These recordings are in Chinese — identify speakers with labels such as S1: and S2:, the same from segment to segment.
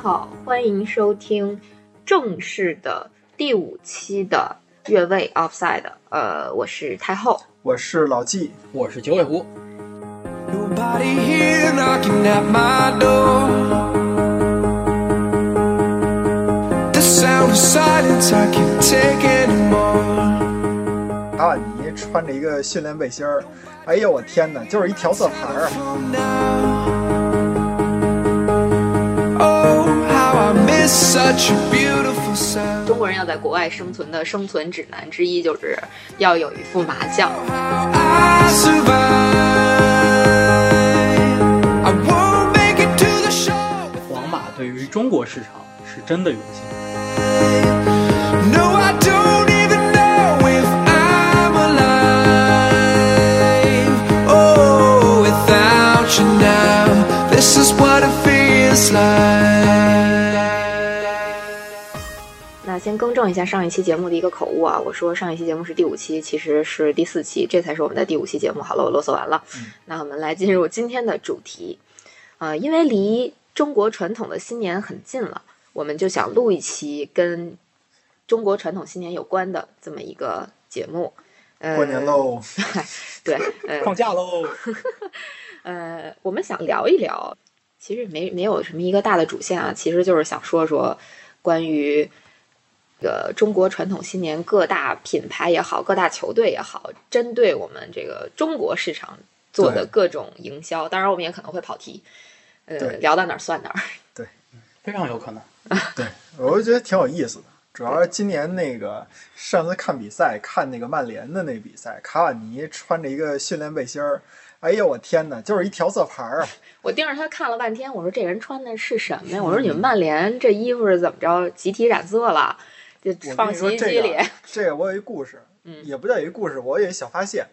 S1: 好，欢迎收听正式的第五期的越位 Offside。呃，我是太后，
S2: 我是老纪，
S3: 我是九尾狐。
S4: Nobody here knocking at my door. The sound of silence I can't take anymore.
S2: 卡瓦尼穿着一个训练背心儿，哎呦我天哪，就是一调色盘儿啊！
S1: 中国人要在国外生存的生存指南之一就是要有一副麻将。
S4: iwon't make it to the show.
S3: 皇马对于中国市场是真的用心。
S4: No, I don't even know if I'm alive. Oh, without you now, this is what it feels like.
S1: 那先更正一下上一期节目的一个口误啊，我说上一期节目是第五期，其实是第四期，这才是我们的第五期节目。好了，我啰嗦完了。那我们来进入今天的主题。呃，因为离中国传统的新年很近了，我们就想录一期跟中国传统新年有关的这么一个节目。呃，
S2: 过年喽，
S1: 对，呃，
S3: 放假喽！
S1: 呃，我们想聊一聊，其实没没有什么一个大的主线啊，其实就是想说说关于这个中国传统新年各大品牌也好，各大球队也好，针对我们这个中国市场做的各种营销。当然，我们也可能会跑题，呃，聊到哪儿算哪儿。
S3: 对非常有可能。
S2: 对，我就觉得挺有意思的。主要是今年那个上次看比赛，看那个曼联的那比赛，卡瓦尼穿着一个训练背心儿，哎呦我天哪，就是一调色盘儿啊！
S1: 我盯着他看了半天，我说这人穿的是什么呀？我说你们曼联这衣服是怎么着集体染色了？就
S2: 我
S1: 放
S2: 你说这
S1: 衣机里。
S2: 个，这个我有一故事，
S1: 嗯
S2: 也不叫有一故事，我有一小发现。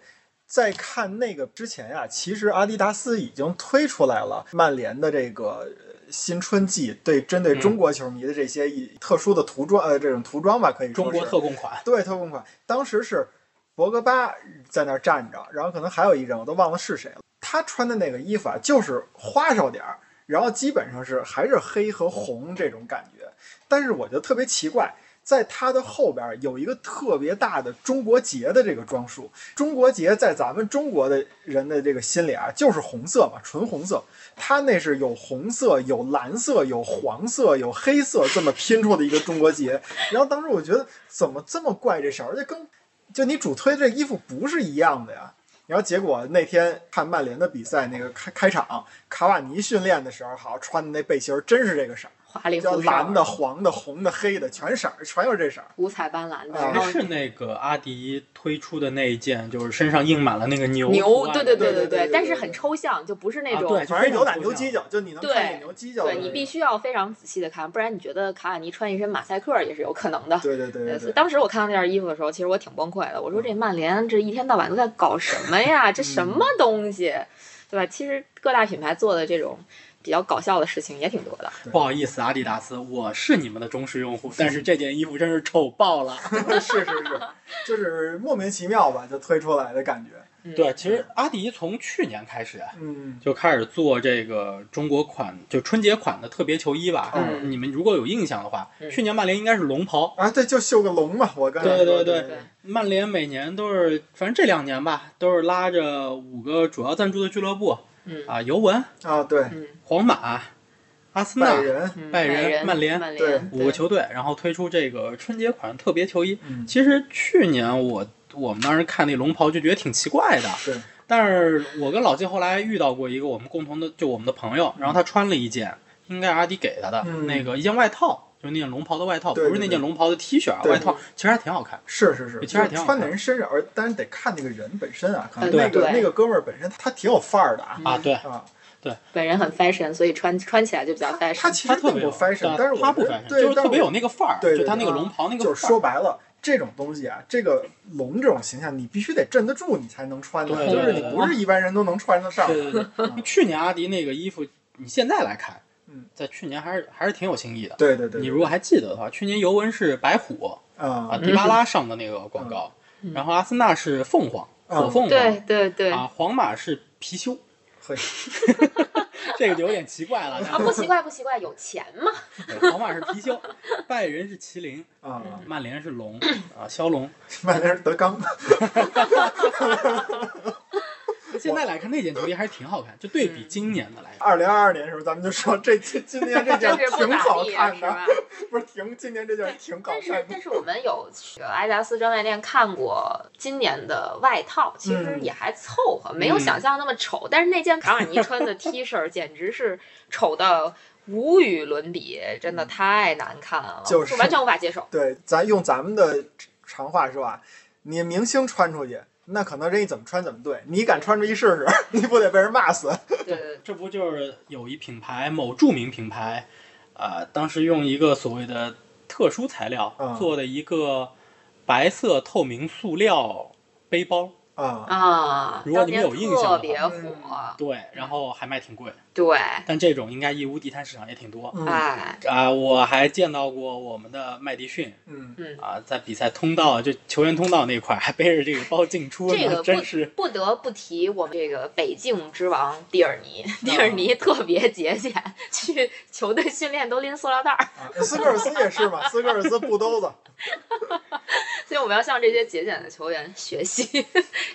S2: 在看那个之前呀、其实阿迪达斯已经推出来了曼联的这个呃新春季，对针对中国球迷的这些以特殊的涂装，呃，这种涂装吧，可以说
S3: 中国特供款，
S2: 对特供款。当时是博格巴在那儿站着，然后可能还有一人，我都忘了是谁了。他穿的那个衣服啊，就是花哨点儿，然后基本上是还是黑和红这种感觉。但是我觉得特别奇怪，在它的后边有一个特别大的中国结的这个装束。中国结在咱们中国的人的这个心里啊，就是红色嘛，纯红色。它那是有红色、有蓝色、有黄色、有黑色这么拼出的一个中国结。然后当时我觉得怎么这么怪这事儿，而且跟就你主推这衣服不是一样的呀。然后结果那天看曼联的比赛，那个开开场，卡瓦尼训练的时候，好穿的那背心儿真是这个色，
S1: 花里胡哨，
S2: 蓝的、黄的、红的、黑的，全色儿，全又是这色儿，
S1: 五彩斑斓的。谁
S3: 是那个阿迪推出的那一件？就是身上印满了那个牛
S1: 牛，对对
S2: 对对
S1: 对，但是很抽象，就不是那种。
S3: 对，
S2: 全是牛仔牛犄角，就你能看见牛犄角。
S1: 对，你必须要非常仔细的看，不然你觉得卡瓦尼穿一身马赛克也是有可能的。
S2: 对对对。
S1: 当时我看到那件衣服的时候，其实我挺崩溃的。我说这曼联这一天到晚都在搞什么呀？这 什么东西，对吧？其实各大品牌做的这种。比较搞笑的事情也挺多的。
S3: 不好意思，阿迪达斯，我是你们的忠实用户，但是这件衣服真是丑爆了。
S2: 是是是，就是莫名其妙吧，就推出来的感觉。
S1: 嗯。
S3: 对，其实阿迪从去年开始啊
S2: 嗯，
S3: 就开始做这个中国款，就春节款的特别球衣吧。
S1: 嗯。
S3: 你们如果有印象的话，
S1: 嗯。
S3: 去年曼联应该是龙袍，
S2: 啊，对，就绣个龙嘛，我刚才
S3: 对对对。曼联每年都是，反正这两年吧，都是拉着五个主要赞助的俱乐部
S1: 嗯。
S3: 啊，尤文、
S2: 啊，对，
S1: 嗯，
S3: 皇马、阿森纳
S2: 拜仁，
S1: 嗯
S3: 拜仁
S1: 仁、
S3: 曼联
S2: 对。
S3: 五个球队，然后推出这个春节款特别球衣。
S2: 嗯，
S3: 其实去年我我们当时看那龙袍就觉得挺奇怪的，
S2: 对，
S3: 但是我跟老季后来遇到过一个我们共同的，就我们的朋友，然后他穿了一件，应该是阿迪给他的、
S2: 嗯。
S3: 那个一件外套，就是那件龙袍的外套，
S2: 对对
S3: 不是那件龙袍的 T 恤啊，外套其实还挺好看。
S2: 是是是，
S3: 其实还挺好
S2: 穿在人身上，而但是得看那个人本身啊，可能那个那个哥们儿本身他挺有范儿的啊
S3: 啊，对，
S2: 啊，
S1: 本人很 fashion，所以穿穿起来就比较 fashion。
S2: 他其实
S3: 他特别有
S2: fashion，但是我
S3: 他不 fashion，
S2: 对，
S3: 就是特别有那个范儿，
S2: 对对
S3: 就他那个龙袍那个
S2: 就是。说白了，这种东西啊，这个龙这种形象，你必须得镇得住，你才能穿的，
S3: 对
S2: 就是你不是一般人都能穿得上。
S3: 对对对，去年阿迪那个衣服，你现在来看，
S2: 嗯，
S3: 在去年还是还是挺有新意的。
S2: 对对对，
S3: 你如果还记得的话，去年尤文是白虎啊，
S2: 啊
S3: 迪巴拉上的那个广告，
S1: 嗯
S3: 然后阿森纳是凤凰，
S2: 嗯
S3: 火凤凰，
S1: 对对对，
S3: 啊，皇马是貔貅，
S2: 嘿，
S3: 这个就有点奇怪了。
S1: 啊，不奇怪不奇怪，有钱嘛。
S3: 皇马是貔貅，拜仁是麒麟，
S2: 啊，
S3: 曼联是龙啊，骁龙。
S2: 曼联是德纲，
S3: 现在来看那件球衣还是挺好看，就对比今年的来看，
S2: 二零二二年的时候，咱们就说这今今年这件挺好看的，
S1: 是？
S2: 不是挺今年这件挺好
S1: 但是
S2: 看的
S1: 但。是我们有去阿迪达斯专卖店看过今年的外套，其实
S2: 嗯
S1: 也还凑合，没有想象那么丑。但是那件卡瓦尼穿的 T 恤 简直是丑到无与伦比，真的太难看了，
S2: 就是
S1: 完全无法接受。
S2: 对，咱用咱们的长话说啊，你明星穿出去，那可能人家怎么穿怎么对，你敢穿出去试试，你不得被人骂死？
S1: 对对对，
S3: 这不就是有一品牌某著名品牌，啊、当时用一个所谓的特殊材料
S2: 嗯
S3: 做的一个白色透明塑料背包，
S2: 啊，
S1: 啊，
S3: 如果你们有印象的话
S1: 特别火，
S3: 对，然后还卖挺贵，
S1: 对，
S3: 但这种应该义乌地摊市场也挺多。
S2: 嗯
S1: 哎，
S3: 啊，我还见到过我们的麦迪逊
S2: 嗯，
S1: 嗯。
S3: 啊，在比赛通道就球员通道那块儿还背着这个包进出，
S1: 这个不
S3: 真是
S1: 不得不提我们这个北境之王蒂尔尼，蒂尔尼特别节俭，去球队训练都拎塑料袋儿，
S2: 啊斯科尔斯也是嘛，斯科尔斯布兜子，
S1: 所以我们要向这些节俭的球员学习，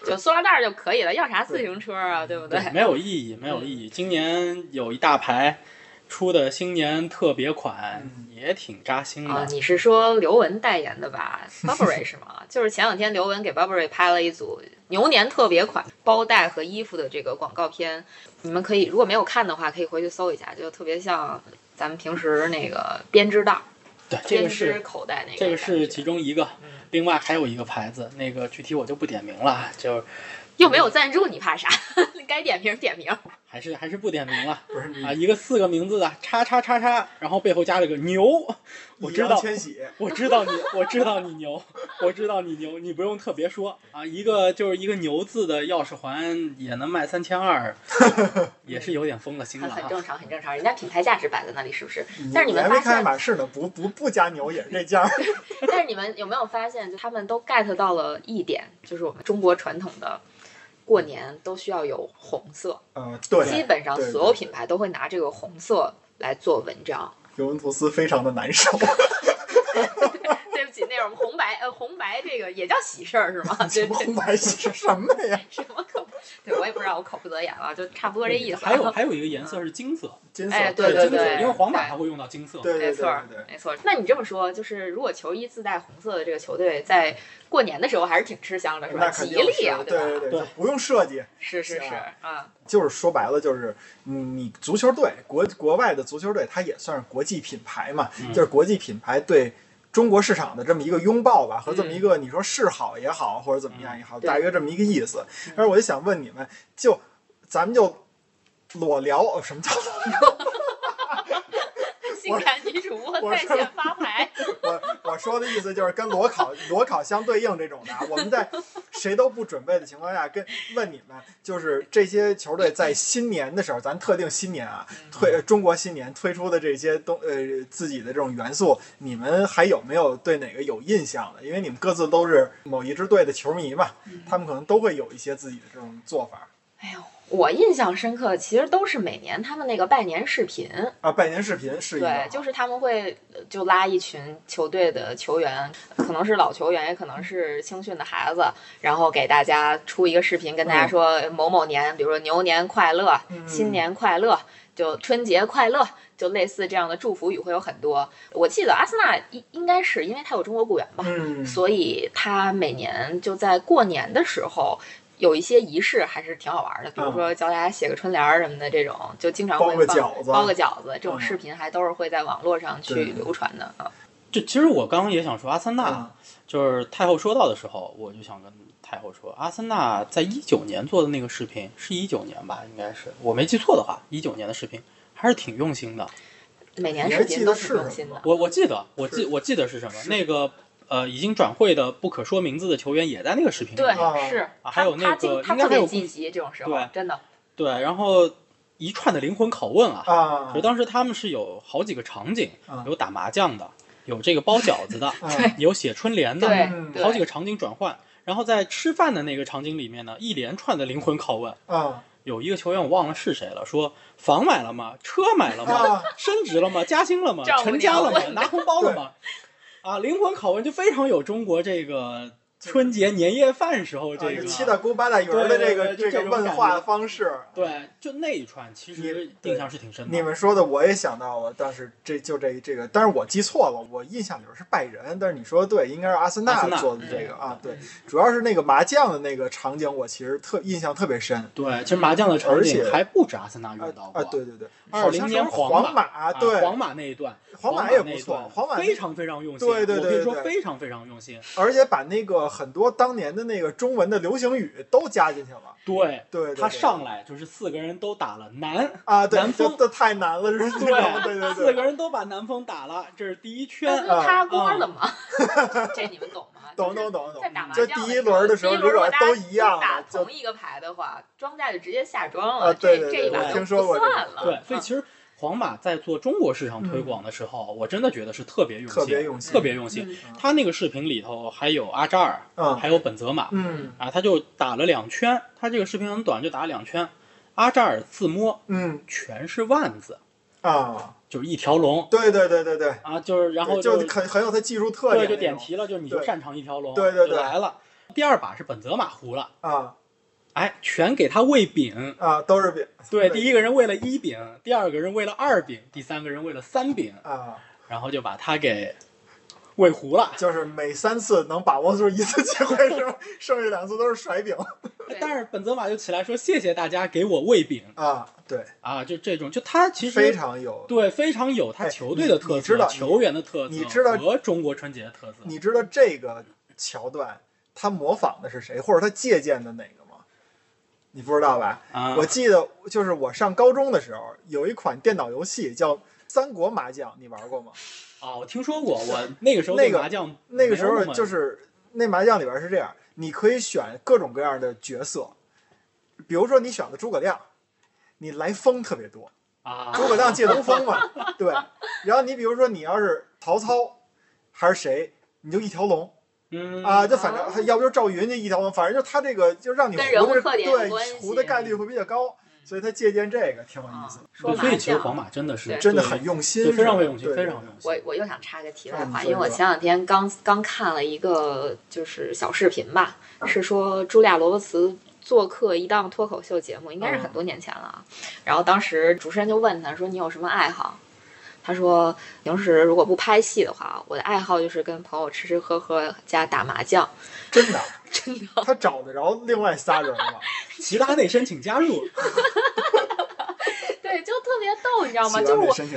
S1: 就塑料袋儿就可以了，要啥自行车啊，对不对？
S3: 没有意义，没有意义。今年有一大牌出的新年特别款，也挺扎心
S1: 啊，
S3: 的。
S1: 你是说刘雯代言的吧？Burberry 是吗？就是前两天刘雯给 Burberry 拍了一组牛年特别款包带和衣服的这个广告片，你们可以如果没有看的话，可以回去搜一下，就特别像咱们平时那个编织袋儿、
S3: 对，这
S1: 编织
S3: 个是
S1: 口袋那个。
S3: 这个是其中一个
S1: 嗯，
S3: 另外还有一个牌子，那个具体我就不点名了，就
S1: 又没有赞助，你怕啥？该点名点名。
S3: 还是还是不点名了
S2: 不是你
S3: 啊，一个四个名字的叉叉叉叉，然后背后加了个牛，我知道。
S2: 千玺，
S3: 我知道你，我知道你牛，我知道你牛，你不用特别说啊。一个就是一个牛字的钥匙环也能卖三千二，也是有点疯了心了哈。
S1: 很很正常，很正常，人家品牌价值摆在那里，是不是？但是你们
S2: 还没看爱
S1: 发现，
S2: 马仕呢，不不不加牛也是这价。
S1: 但是你们有没有发现，就他们都 get 到了一点，就是我们中国传统的过年都需要有红色，
S2: 嗯，对，
S1: 基本上所有品牌都会拿这个红色来做文章。
S2: 尤文图斯非常的难受，
S1: 对 不起，那种红白呃红白这个也叫喜事儿是吗？对对，
S2: 红白喜事什么呀？
S1: 什么口？对我也不知道，我口不择言了，就差不多这意思。
S3: 还有还有一个颜色是金色，
S2: 金色，
S1: 哎对对
S3: 金色，
S1: 对
S3: 因为皇马
S1: 对
S3: 它会用到金色。
S2: 对
S1: 没错没错。那你这么说，就是如果球衣自带红色的这个球队，在过年的时候还是挺吃香的，是吧？吉利啊，吧？
S2: 对对对，
S3: 对
S2: 不用设计，
S1: 是是是
S2: 是啊
S1: 啊，
S2: 就是说白了，就是你你足球队国国外的足球队，它也算是国际品牌嘛，
S3: 嗯
S2: 就是国际品牌对中国市场的这么一个拥抱吧，和这
S1: 嗯。
S2: 么一个你说示好也好，或者怎么样也好，大约这么一个意思。但是我就想问你们，就咱们就裸聊，呃什么叫
S1: 性感
S2: 我说
S1: 在线发牌，
S2: 我我说的意思就是跟裸考裸考相对应这种的啊，我们在 谁都不准备的情况下，跟问你们，就是这些球队在新年的时候，咱特定新年啊，推中国新年推出的这些东呃自己的这种元素，你们还有没有对哪个有印象的？因为你们各自都是某一支队的球迷嘛，他们可能都会有一些自己的这种做法。
S1: 哎呦，我印象深刻，其实都是每年他们那个拜年视频，
S2: 啊。拜年视频是一
S1: 对，就是他们会呃就拉一群球队的球员，可能是老球员，也可能是青训的孩子，然后给大家出一个视频，跟大家说某某年，比如说牛年快乐、
S2: 嗯
S1: 新年快乐，就春节快乐。就类似这样的祝福语会有很多。我记得阿森纳应应该是因为他有中国雇员吧，
S2: 嗯，
S1: 所以他每年就在过年的时候有一些仪式，还是挺好玩的。比如说教大家写个春联儿什么的，这种就经常会
S2: 包个饺子
S1: 包个饺子这种
S2: 嗯
S1: 视频，还都是会在网络上去流传的啊。
S3: 这其实我刚刚也想说，阿森纳
S2: 啊
S3: 就是太后说到的时候，我就想跟太后说，阿森纳在一九年做的那个视频是一九年吧，应该是我没记错的话，一九年的视频还是挺用心的。
S1: 每年
S2: 你
S1: 视频都
S2: 还记得是
S1: 挺用心的。
S3: 我我记得，我记我记得是什么？那个呃，已经转会的不可说名字的球员也在那个视频里。
S1: 对，
S2: 啊
S1: 是
S3: 啊还有那个应该还有
S1: 积极，这种时候
S3: 对
S1: 真的
S3: 对，然后一串的灵魂拷问啊，
S2: 啊
S3: 就当时他们是有好几个场景
S2: 啊，
S3: 有打麻将的，有这个包饺子的，
S2: 啊
S3: 有写春联的，好几个场景转换。然后在吃饭的那个场景里面呢，一连串的灵魂拷问，
S2: 啊
S3: 有一个球员我忘了是谁了，说房买了吗？车买了吗？
S2: 啊，
S3: 升职了吗？加薪了吗？成家了吗？拿红包了吗？啊，灵魂拷问就非常有中国这个春节年夜饭时候这
S2: 啊，
S3: 个
S2: 就七大姑八大姨儿的这个这个问话
S3: 的
S2: 方式。
S3: 对，就那一串其实印象是挺深的。
S2: 你们说的我也想到了，但是这就这这个，但是我记错了，我印象里边是拜仁，但是你说的对，应该是阿森纳做的这个啊，对，主要是那个麻将的那个场景，我其实特印象特别深。
S3: 对，其实麻将的场景还不止阿森纳
S2: 啊
S3: 遇到过。
S2: 啊，对对对
S3: ，20
S2: 好像是
S3: 年
S2: 皇
S3: 皇马
S2: 马，对，
S3: 啊皇马那一段，
S2: 皇马
S3: 马
S2: 也不错皇马
S3: 非常非常用心。
S2: 对对对
S3: 我可以说
S2: 对
S3: 非常非常用心。
S2: 而且把那个很多当年的那个中文的流行语都加进去了。
S3: 对，
S2: 对
S3: 他上来就是四个人都打了南，
S2: 啊，对，
S3: 南风
S2: 这这太难了，是吧？
S3: 对
S2: 对对
S3: 四，个人都把南风打了，这是第一
S1: 那
S3: 圈。
S1: 不就塌锅了吗？这你们懂吗？
S2: 懂懂懂懂
S1: 在打。麻
S2: 就
S1: 将
S2: 第一轮的时候，如果都一样
S1: 打同一个牌的话，庄家就直接下庄
S2: 啊
S1: 了。
S2: 对对对
S1: 这这一把就
S2: 我听说过
S1: 算了。
S3: 对，所以
S1: 嗯
S3: 其实皇马在做中国市场推广的时候，我真的觉得是特别用心，
S2: 特别用心
S3: 特别用心。
S1: 嗯
S3: 他那个视频里头还有阿扎尔，
S2: 嗯
S3: 还有本泽马，
S2: 嗯
S3: 啊，他就打了两圈，他这个视频很短，就打了两圈。阿扎尔自摸
S2: 嗯
S3: 全是腕子，
S2: 啊，
S3: 就是一条龙
S2: 对对对对对，
S3: 啊，就是然后
S2: 就很很有他技术特点
S3: 对就
S2: 点
S3: 题了，就是你就擅长一条龙，
S2: 对对对
S3: 来了。第二把是本泽马胡了，
S2: 啊
S3: 哎，全给他喂饼。
S2: 啊，都是饼
S3: 对，第一个人喂了一饼，第二个人喂了二饼，第三个人喂了三饼，
S2: 啊，
S3: 然后就把他给喂糊了。
S2: 就是每三次能把握住一次机会是吧？剩下两次都是甩饼
S3: 但是本泽马就起来说：“谢谢大家给我喂饼
S2: 啊，对，
S3: 啊！”就这种，就他其实
S2: 非常有。
S3: 对非常有他
S2: 哎
S3: 球队的特色、
S2: 你你知道
S3: 球员的特色，
S2: 你知道
S3: 和中国春节的特色。
S2: 你知道这个桥段他模仿的是谁，或者他借鉴的哪个吗？你不知道吧？
S3: 啊，
S2: 我记得就是我上高中的时候，有一款电脑游戏叫《三国麻将》，你玩过吗？
S3: 啊，我听说过，我那个时候
S2: 那个
S3: 麻将
S2: 那个时候就是那麻将里边是这样，你可以选各种各样的角色，比如说你选的诸葛亮，你来风特别多，
S3: 啊，
S2: 诸葛亮借东风嘛，对。然后你比如说你要是曹操还是谁，你就一条龙
S3: 嗯
S2: 啊，就反正要不就赵云就一条龙，反正就他这个就让你
S1: 跟人物
S2: 胡的
S1: 特点有
S2: 对
S1: 关系
S2: 胡的概率会比较高，所以他借鉴这个挺有意思的，
S3: 所以其实皇马真的是
S2: 真的很用心
S3: 非常用心，非常用心。
S1: 我我又想插个题外话，因为我前两天刚刚看了一个就是小视频吧，是说茱莉亚·罗伯茨做客一档脱口秀节目，应该是很多年前了啊。然后当时主持人就问他说：“你有什么爱好？”他说：“平时如果不拍戏的话，我的爱好就是跟朋友吃吃喝喝加打麻将。
S2: 真的，
S1: 真的，
S2: 他找得着另外仨人吗？
S3: 其他内申请加入，
S1: 对，就特别逗，你知道吗？就是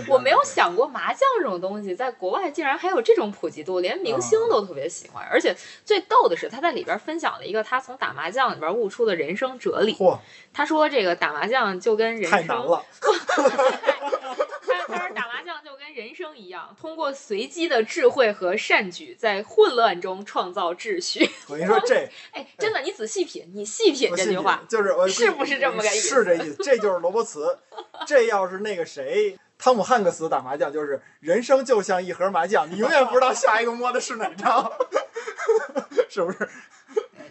S1: 我我没有想过麻将这种东西在国外竟然还有这种普及度，连明星都特别喜欢。而且最逗的是，他在里边分享了一个他从打麻将里边悟出的人生哲理。
S2: 嚯，
S1: 他说这个打麻将就跟人生，
S2: 太难了，
S1: 他他说打麻将就跟人生一样，通过随机的智慧和善举，在混乱中创造秩序。
S2: 我跟你说这。
S1: 哎，真的，你仔细品，你细品这句话，
S2: 就是我
S1: 是不是这么个意思
S2: 是这意思，这就是罗伯茨。这要是那个谁，汤姆汉克斯打麻将，就是人生就像一盒麻将，你永远不知道下一个摸的是哪张，是不是？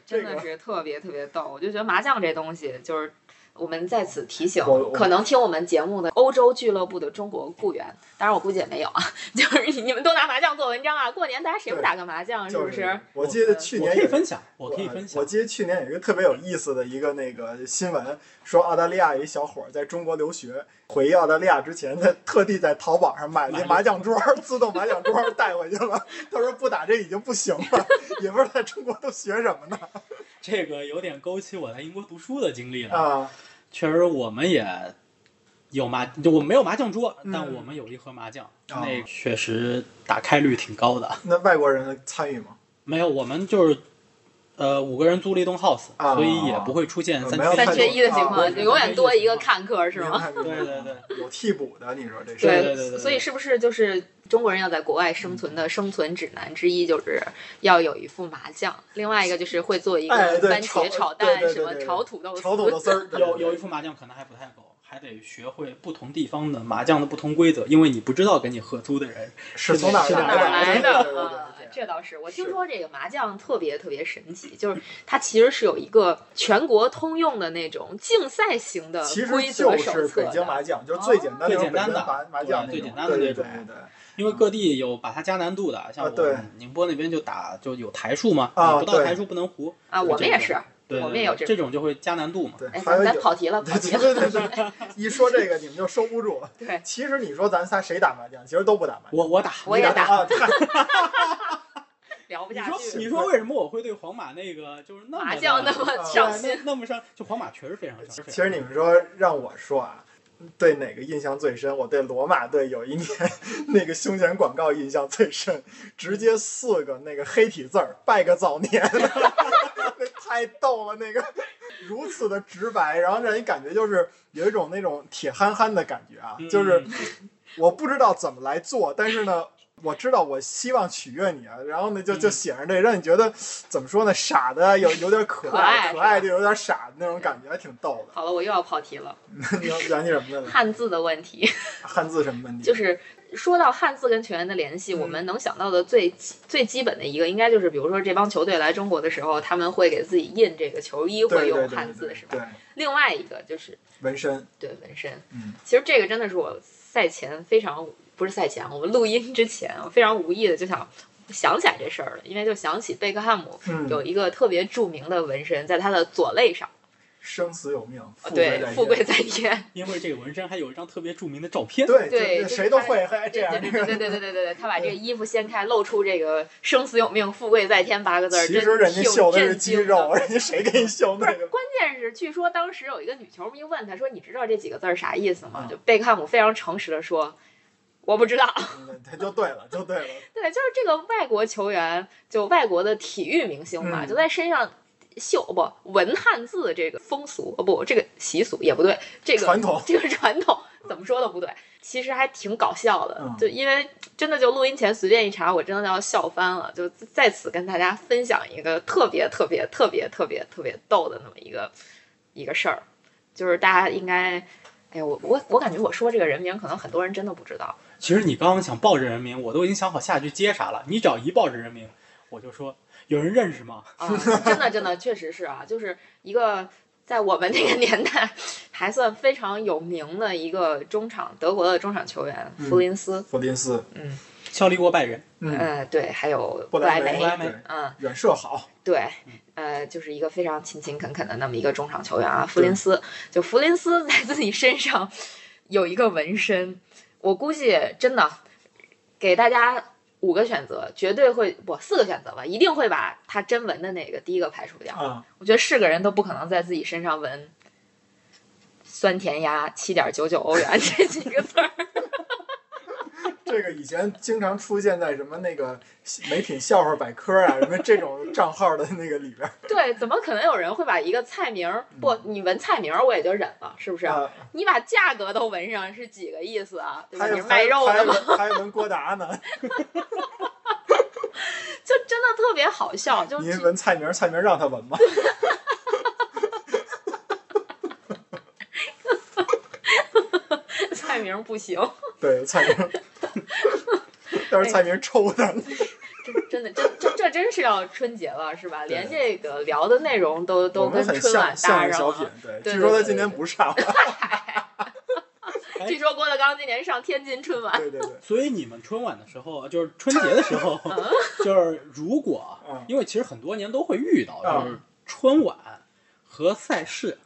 S1: 真的是特别特别逗。我就觉得麻将这东西，就是我们在此提醒可能听我们节目的欧洲俱乐部的中国雇员，当然我估计也没有啊，就是你们都拿麻将做文章啊，过年大家谁不打个麻将，是不是？
S2: 我记得去年有
S3: 可以分享，我可以分享
S2: 我。记得去年有一个特别有意思的一个那个新闻，说澳大利亚一小伙儿在中国留学，回澳大利亚之前，他特地在淘宝上买了一麻将桌儿，自动麻将桌儿带回去了。他说不打这已经不行了，也不知道在中国都学什么呢
S3: 这个有点勾起我在英国读书的经历了。
S2: 啊。
S3: 确实，我们也有麻，就我们没有麻将桌，
S2: 嗯
S3: 但我们有一盒麻将，
S2: 哦
S3: 那确实打开率挺高的。
S2: 那外国人参与吗？
S3: 没有，我们就是呃五个人租了一栋 house，、
S2: 啊
S3: 所以也不会出现三缺
S1: 一的情
S2: 啊
S1: 况，
S3: 对
S1: 永远多一个看客，是吗？
S3: 对对对，
S2: 有替补的，你说这是？
S3: 对对对对
S1: 所以是不是就是中国人要在国外生存的生存指南之一，就是要有一副麻将，另外一个就是会做一个番茄炒蛋，什么炒土豆丝，
S2: 炒土豆丝儿，
S3: 有有一副麻将可能还不太够，还得学会不同地方的麻将的不同规则，因为你不知道跟你合租的人
S2: 是从哪儿
S1: 哪儿来的这倒是，我听说这个麻将特别特别神奇，就是它其实是有一个全国通用的那种竞赛型的规则手册
S2: 是北京。麻将，就是最简单的
S3: 最简单的
S2: 麻麻将
S3: 最简单的那种
S2: 对对对。
S3: 因为各地有把它加难度的，像我
S2: 啊对
S3: 们宁波那边就打就有台数嘛，不到台数不能胡
S1: 啊，我们也是，
S3: 对，
S1: 我们也有这
S3: 这种就会加难度嘛。
S2: 对，
S1: 哎，咱跑题了，跑题
S2: 对
S1: 了。
S2: 对对对，一说这个你们就收不住了。
S1: 对，
S2: 其实你说咱仨谁打麻将，其实都不打麻将。
S3: 我我打，
S1: 我也打 聊不下去。
S3: 你说为什么我会对皇马那个就是那么
S1: 麻将那么上心，
S3: 那那么上？就皇马确实非常上心。
S2: 其实你们说让我说啊，对哪个印象最深？我对罗马队有一年 那个胸前广告印象最深，直接四个那个黑体字儿“拜个早年”，那太逗了，那个如此的直白，然后让人感觉就是有一种那种铁憨憨的感觉啊，就是
S3: 嗯
S2: 我不知道怎么来做，但是呢。我知道，我希望取悦你啊，然后呢，就就
S3: 嗯
S2: 写上这，让你觉得怎么说呢，傻的有有点可
S1: 可爱
S2: 爱，可爱就有点傻的那种感觉，还挺逗的。
S1: 好了，我又要跑题了。
S2: 你要讲起什么的呢？
S1: 汉字的问题，
S2: 汉字什么问题？
S1: 就是说到汉字跟球员的联系，
S2: 嗯
S1: 我们能想到的最最基本的一个，应该就是比如说这帮球队来中国的时候，他们会给自己印这个球衣，会用汉字是吧？
S2: 对，
S1: 另外一个就是
S2: 纹身，
S1: 对纹身，
S2: 嗯，
S1: 其实这个真的是我赛前非常不是赛前，我们录音之前，我非常无意的就想想起来这事儿了，因为就想起贝克汉姆有一个特别著名的纹身，在他的左肋上。
S2: 生死有命，
S1: 对富贵在天。
S3: 因为这个纹身还有一张特别著名的照片。
S2: 对
S1: 对，
S2: 谁都会。还，这样。
S1: 对对对对对对，他把这个衣服掀开，露出这个“生死有命，富贵在天”八个字。
S2: 其实人家秀的是肌肉，人家谁给你秀那个？
S1: 关键是，据说当时有一个女球迷问他说：“你知道这几个字啥意思吗？”就贝克汉姆非常诚实的说。我不知道。
S2: 就对了，就对了。”
S1: 对，就是这个外国球员，就外国的体育明星嘛，
S2: 嗯
S1: 就在身上绣不文汉字这个风俗，哦不，这个习俗也不对，这个
S2: 传统
S1: 这个传统怎么说都不对。其实还挺搞笑的，
S2: 嗯
S1: 就因为真的就录音前随便一查，我真的要笑翻了。就在此跟大家分享一个特别特别特别特别特别逗的那么一个一个事儿，就是大家应该，哎呀，我我我感觉我说这个人名，可能很多人真的不知道。
S3: 其实你刚刚想报这人名，我都已经想好下一句接啥了。你只要一报这人名，我就说有人认识吗？
S1: 啊，真的真的确实是啊，就是一个在我们那个年代还算非常有名的一个中场，德国的中场球员
S2: 嗯
S1: 弗林斯，
S2: 弗林斯，
S1: 嗯，
S3: 效力过拜仁，
S2: 嗯，
S1: 呃，对，还有
S2: 布莱梅，
S1: 嗯，
S2: 远射好，
S1: 对，呃，就是一个非常勤勤恳恳的那么一个中场球员啊，弗林斯。就弗林斯在自己身上有一个纹身，我估计真的给大家五个选择，绝对会不四个选择吧，一定会把他真纹的那个第一个排除掉。
S2: 啊，
S1: 我觉得是个人都不可能在自己身上纹酸甜鸭七点九九欧元 这几个字儿。
S2: 这个以前经常出现在什么那个美品笑话百科啊，什么这种 账号的那个里边儿
S1: 对，怎么可能有人会把一个菜名儿不，你闻菜名儿我也就忍了，是不是？
S2: 啊，
S1: 你把价格都闻上是几个意思啊？对吧？
S2: 还有
S1: 你是卖肉的吗？
S2: 还有闻郭达呢
S1: 就真的特别好笑，就
S2: 您闻菜名儿，菜名儿让他闻吗？
S1: 菜名不行，
S2: 对，菜名儿，但是蔡明抽的，
S1: 这真的这这这真是要春节了是吧？连这个聊的内容都都
S2: 很
S1: 跟春晚
S2: 像
S1: 搭上
S2: 相声小品
S1: 了。，
S2: 对，据说他今年不上了，
S1: 据说郭德纲今年上天津春晚，
S2: 对对对，
S3: 所以你们春晚的时候，就是春节的时候，就是如果
S2: 嗯，
S3: 因为其实很多年都会遇到，
S2: 嗯
S3: 就是春晚和赛事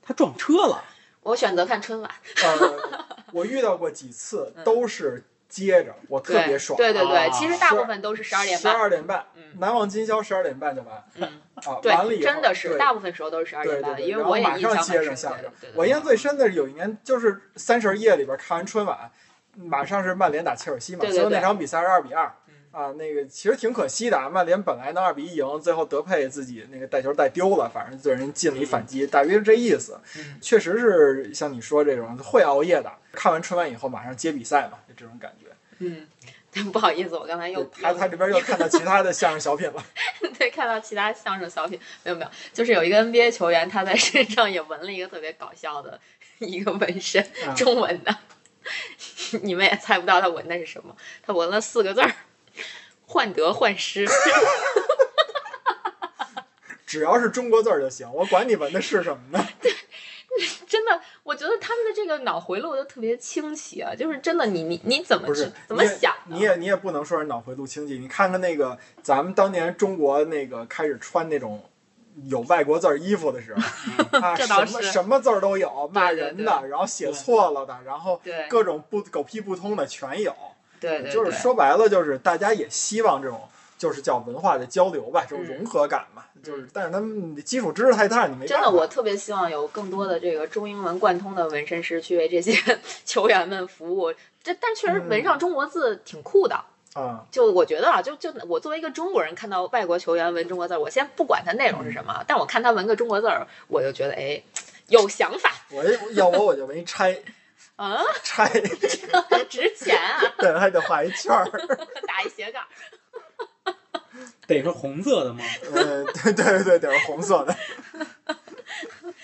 S3: 他撞车了。
S1: 我选择看春晚。
S2: 呃，我遇到过几次都是接着，我特别爽，
S1: 对对对，
S3: 啊
S1: 其实大部分都是十二点半十。
S2: 二点半，
S1: 嗯
S2: 难忘今宵十二点半就完
S1: 嗯，
S2: 啊，完了
S1: 对，
S2: 以后
S1: 真的是
S2: 对
S1: 大部分时候都是十二点半，
S2: 对对对，
S1: 因为我也
S2: 然后马上。接着相声
S1: 对对。对
S2: 我印象最深的是有一年，就是三十夜里边看完春晚，马上是曼联打切尔西嘛，
S1: 对对
S2: 最后那场比赛是二比二
S1: 嗯。
S2: 啊，那个其实挺可惜的啊，曼联本来能二比一赢，最后德佩自己那个带球带丢了，反正就人进了一反击，大约是这意思。
S3: 嗯
S2: 确实是像你说这种会熬夜的，看完春晚以后马上接比赛嘛，就这种感觉。
S1: 嗯，不好意思，我刚才又
S2: 他他这边又看到其他的相声小品了，
S1: 对，看到其他相声小品，没有没有，就是有一个 NBA 球员，他在身上也纹了一个特别搞笑的一个纹身，
S2: 啊
S1: 中文的，你们也猜不到他纹的是什么，他纹了四个字儿：患得患失。
S2: 只要是中国字儿就行，我管你纹的是什么呢？
S1: 对真的，我觉得他们的这个脑回路都特别清奇啊，就是真的你，你你怎么怎么想的？
S2: 你也你也不能说是脑回路清奇。你看看那个咱们当年中国那个开始穿那种有外国字儿衣服的时候，啊，什么什么字儿都有，骂人的，然后写错了的，然后各种不狗屁不通的全有。
S1: 对对，
S2: 就是说白了，就是大家也希望这种。就是叫文化的交流吧，这种
S1: 嗯
S2: 融合感嘛，就是，但是他们基础知识太大，你没
S1: 真的，我特别希望有更多的这个中英文贯通的纹身师去为这些 球员们服务。这但确实纹上中国字挺酷的。
S2: 啊，
S1: 就我觉得啊，就就我作为一个中国人，看到外国球员纹中国字儿，我先不管他内容是什么，但我看他纹个中国字儿，我就觉得哎，有想法
S2: 我要我我就纹一拆
S1: 啊，
S2: 拆，
S1: 值钱啊，
S2: 对，还得画一圈儿。
S1: 打一斜杠。
S3: 得是红色的吗？
S2: 呃，对对对对，得是红色的。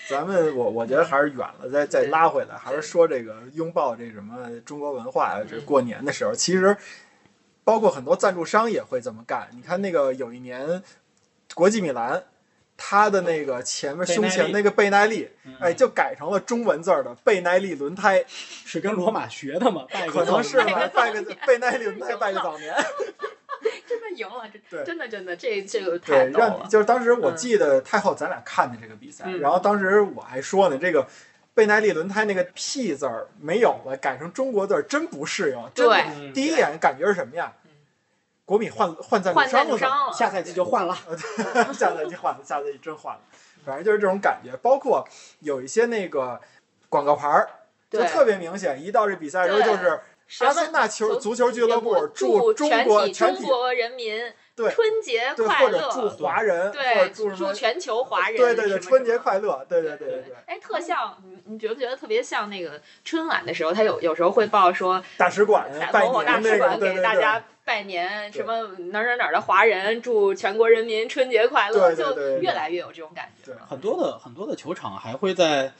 S2: 咱们我我觉得还是远了，再再拉回来，还是说这个拥抱这什么中国文化啊。这过年的时候，其实包括很多赞助商也会这么干。你看那个有一年国际米兰，它的那个前面胸前那个贝耐力，
S3: 嗯
S2: 哎，就改成了中文字儿的贝耐力轮胎，
S3: 是跟罗马学的吗？拜个
S2: 可能是吧，拜个 贝耐力轮胎拜个早年。
S1: 真的赢了，
S2: 对
S1: 真真的真的，这这个太
S2: 对，
S1: 逗了
S2: 让。就是当时我记得太后咱俩看的这个比赛，
S1: 嗯
S2: 然后当时我还说呢，这个贝耐力轮胎那个 P 字儿没有了，改成中国字儿真不适应。真的
S1: 对
S3: 嗯
S2: 第一眼感觉是什么呀
S1: 嗯？
S2: 国米换换赞助
S1: 换赞
S2: 商了，
S1: 助商了，
S3: 下赛季就换了。
S2: 下赛季换了，下赛季真换了，反正就是这种感觉。包括有一些那个广告牌儿，就特别明显，一到这比赛的时候就是阿森纳球足球俱乐部
S1: 祝
S2: 祝中
S1: 全体
S2: 国全体
S1: 中国人民
S2: 对
S1: 春节
S2: 对，
S1: 快
S2: 或者祝
S1: 乐，
S2: 华人，或者
S1: 对，
S2: 祝
S1: 祝全球华人，
S2: 对对对，春节快乐，对对对对对。
S1: 哎，特像你，你觉不觉得特别像那个春晚的时候，他有有时候会报说
S2: 大使馆拜
S1: 某某大使馆给大家拜年，什么哪儿哪儿哪儿的华人祝全国人民春节快乐，就越来越有这种感觉
S2: 对。
S3: 很多的很多的球场还会在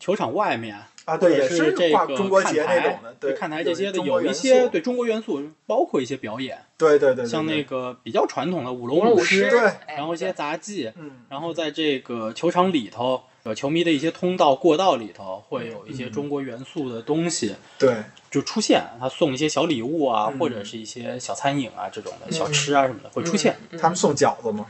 S3: 球场外面，
S2: 啊，
S3: 或者
S2: 对也，
S3: 是这个
S2: 中国
S3: 看
S2: 节那种
S3: 台
S2: 的，对，
S3: 看台这些的有一些对中国元素，包括一些表演，
S2: 对对对，
S3: 像那个比较传统的舞
S1: 舞
S3: 龙
S1: 龙舞
S3: 狮，
S2: 对
S1: 哎
S3: 然后一些杂技，
S2: 嗯，
S3: 然后在这个球场里头，呃，球迷的一些通道、过道里头会有一些
S2: 嗯
S3: 中国元素的东西
S2: 对，
S3: 就出现，他送一些小礼物啊，
S2: 嗯
S3: 或者是一些小餐饮啊这种的小吃啊什么的会出现。
S1: 嗯
S2: 他们送饺子吗？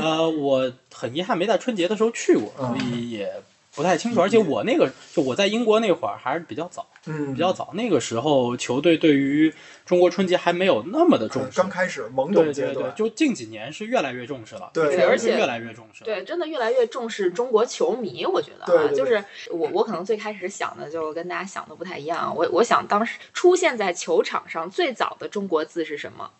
S3: 呃，我很遗憾没在春节的时候去过，
S2: 嗯
S3: 所以也不太清楚。而且我那个就我在英国那会儿还是比较早，
S2: 嗯，
S3: 比较早，那个时候球队对于中国春节还没有那么的重视
S2: 刚。开始懵
S3: 对对对，
S2: 懂阶段，
S3: 就近几年是越来越重视了，
S2: 对
S1: 而且
S3: 越来越重视了。
S1: 对，真的越来越重视中国球迷，我觉得啊，就是我我可能最开始想的就跟大家想的不太一样。我我想当时出现在球场上最早的中国字是什么？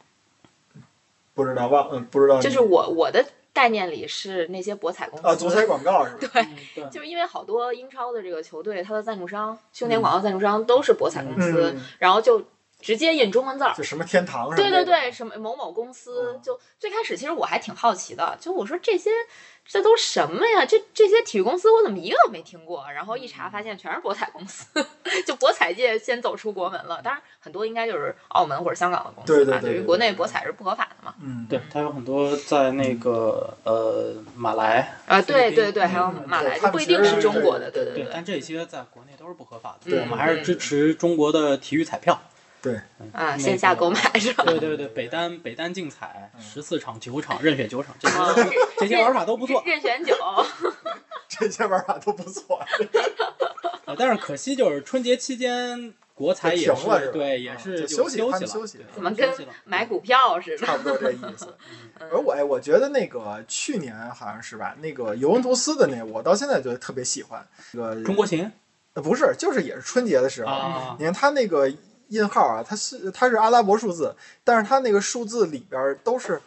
S2: 不知道忘，嗯，不知道，
S1: 就是我我的概念里是那些博彩公司。
S2: 啊，博彩广告是吧？
S1: 对，
S3: 嗯对，
S1: 就是因为好多英超的这个球队，它的赞助商、胸前广告赞助商都是博彩公司，
S2: 嗯，
S1: 然后就直接印中文字儿。
S2: 就什么天堂什么
S1: 对对，对，什么某某公司
S2: 嗯，
S1: 就最开始其实我还挺好奇的，就我说这些这都什么呀？这这些体育公司我怎么一个都没听过？然后一查发现全是博彩公司，就博彩界先走出国门了。当然很多应该就是澳门或者香港的公司吧，
S2: 对对对对对
S1: 于国内博彩是不合法的嘛。
S2: 嗯，
S3: 对，它有很多在那个呃马来，
S1: 啊，对对对，还有
S2: 嗯
S1: 马来就不一定是中国的，对对，
S3: 对但这些在国内都是不合法的。
S1: 对
S3: 我们还是支持中国的体育彩票。
S2: 对，
S1: 啊，线下购买是吧？
S3: 对对对，北单北单竞彩
S2: 嗯
S3: 十四场九场任选九场，这些这些玩法都不错。
S1: 任选九，
S2: 这些玩法都不错，
S3: 啊 但是可惜就是春节期间国彩也
S2: 就停了是吧
S3: 对，也
S2: 啊
S3: 是就
S2: 就休息
S3: 休了，
S2: 休息
S3: 了
S1: 怎么跟
S3: 休息了
S1: 买股票似的？
S2: 差不多这意思。
S1: 嗯
S2: 而我哎，我觉得那个去年好像是吧，那个尤文图斯的那个，我到现在觉得特别喜欢。那个
S3: 中国行
S2: 呃不是，就是也是春节的时候，
S3: 啊，
S2: 你看他那个印号啊，它是它是阿拉伯数字，但是它那个数字里边儿都是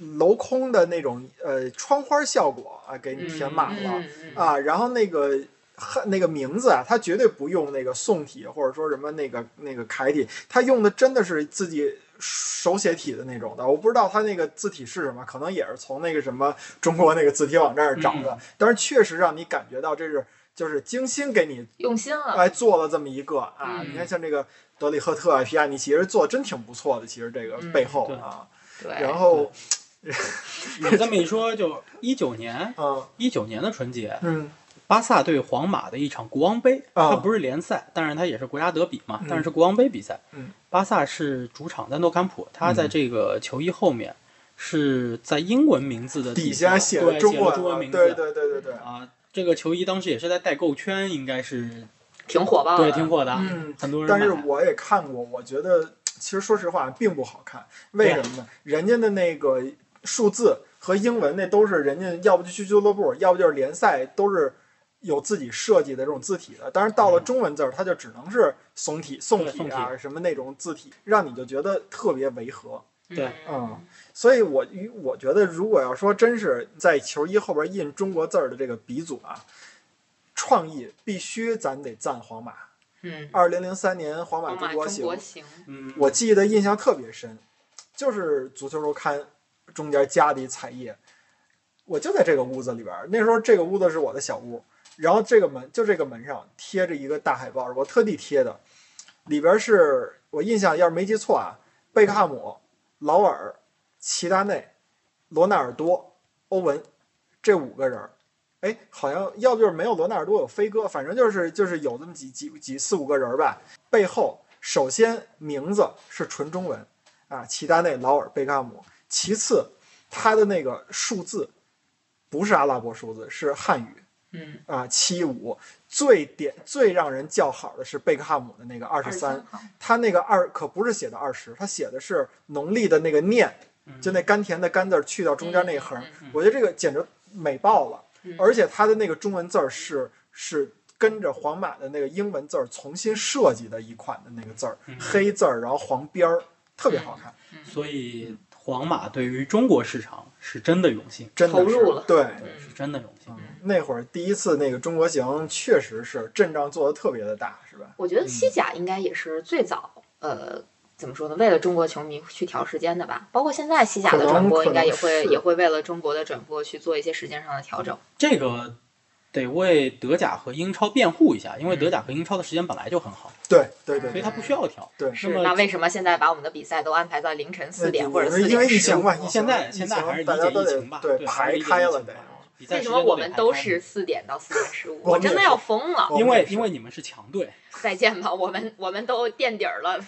S2: 镂空的那种呃窗花效果啊，给你填满了、
S1: 嗯嗯
S2: 啊。然后那个汉那个名字啊，它绝对不用那个宋体或者说什么那个那个楷体，它用的真的是自己。手写体的那种的，我不知道它那个字体是什么，可能也是从那个什么中国那个字体网站上找的，但是确实让你感觉到这是就是精心给你
S1: 用心了。
S2: 哎，做了这么一个啊，
S1: 嗯
S2: 你看像这个德里赫特啊、皮亚尼，其实做的真挺不错的。其实这个
S1: 嗯
S2: 背后
S3: 对
S2: 啊，
S1: 对，
S2: 然后
S3: 你这么一说，就一九年，
S2: 嗯
S3: 一九年的春节，
S2: 嗯
S3: 巴萨对皇马的一场国王杯，
S2: 啊
S3: 它不是联赛，但是它也是国家德比嘛，
S2: 嗯
S3: 但是是国王杯比赛。
S2: 嗯
S3: 巴萨是主场在诺坎普，他在这个球衣后面是在英文名字的
S2: 底
S3: 下
S2: 下写
S3: 了
S2: 中
S3: 中文名字。
S2: 对对对对对，
S3: 啊，这个球衣当时也是在代购圈，应该是
S1: 挺火爆的，
S3: 对挺火的，
S2: 嗯。
S3: 很多人
S2: 但是我也看过，我觉得 其实说实话并不好看。为什么呢？人家的那个数字和英文那都是人家要不就去俱乐部，要不就是联赛，都是有自己设计的这种字体的。但是到了中文字儿，它就只能是宋体、宋体啊什么那种字体，让你就觉得特别违和。
S3: 对。
S2: 嗯，所以我我觉得，如果要说真是在球衣后边印中国字儿的这个鼻祖啊，创意必须咱得赞皇马。
S1: 嗯，
S2: 二零零三年皇马中国行，
S1: 国行，
S3: 嗯，
S2: 我记得印象特别深，就是足球周刊中间加的一彩页，我就在这个屋子里边儿。那时候这个屋子是我的小屋，然后这个门就这个门上贴着一个大海报，我特地贴的，里边是我印象要是没记错啊，贝克汉姆、劳尔、齐达内、罗纳尔多、欧文这五个人儿。哎，好像要不就是没有罗纳尔多，有飞哥，反正就是就是有这么几几几四五个人儿吧。背后首先名字是纯中文啊，齐达内、劳尔、贝克汉姆。其次，他的那个数字不是阿拉伯数字，是汉语
S1: 嗯，
S2: 啊，七五。最点最让人叫好的是贝克汉姆的那个二十三，他那个二可不是写的二十，他写的是农历的那个念，就那甘甜的甘字去掉中间那横，我觉得这个简直美爆了。
S1: 嗯。
S2: 而且它的那个中文字儿是是跟着皇马的那个英文字儿重新设计的一款的那个字儿，
S3: 嗯。
S2: 黑字儿，然后黄边儿，特别好看，
S3: 所以皇马对于中国市场是真的用心，
S2: 真的
S1: 投入了。
S2: 对。
S1: 嗯。
S3: 是真的用心。
S2: 那会儿第一次那个中国行，确实是阵仗做的特别的大，是吧？
S1: 我觉得西甲应该也是最早，呃，怎么说呢？为了中国球迷去调时间的吧。包括现在西甲的转播，应该也会也会为了中国的转播去做一些时间上的调整。
S3: 这个得为德甲和英超辩护一下，因为德甲和英超的时间本来就很好，
S2: 对对对对
S3: 所以他不需要调。
S2: 对。
S1: 是，
S3: 那
S1: 为什么现在把我们的比赛都安排在凌晨四点或者四
S2: 因为
S1: 点十五？
S2: 疫情吧，疫情
S3: 现在现在还是理
S2: 情大家都得
S3: 解疫情吧，
S2: 对
S3: 还
S2: 排
S3: 是理解
S2: 开了得
S3: 疫情吧。比赛
S1: 为什么我们都是四点到四点十五？
S2: 我
S1: 真的要疯了！
S3: 因为因为你们是强队，
S1: 再见吧，我们我们都垫底儿了，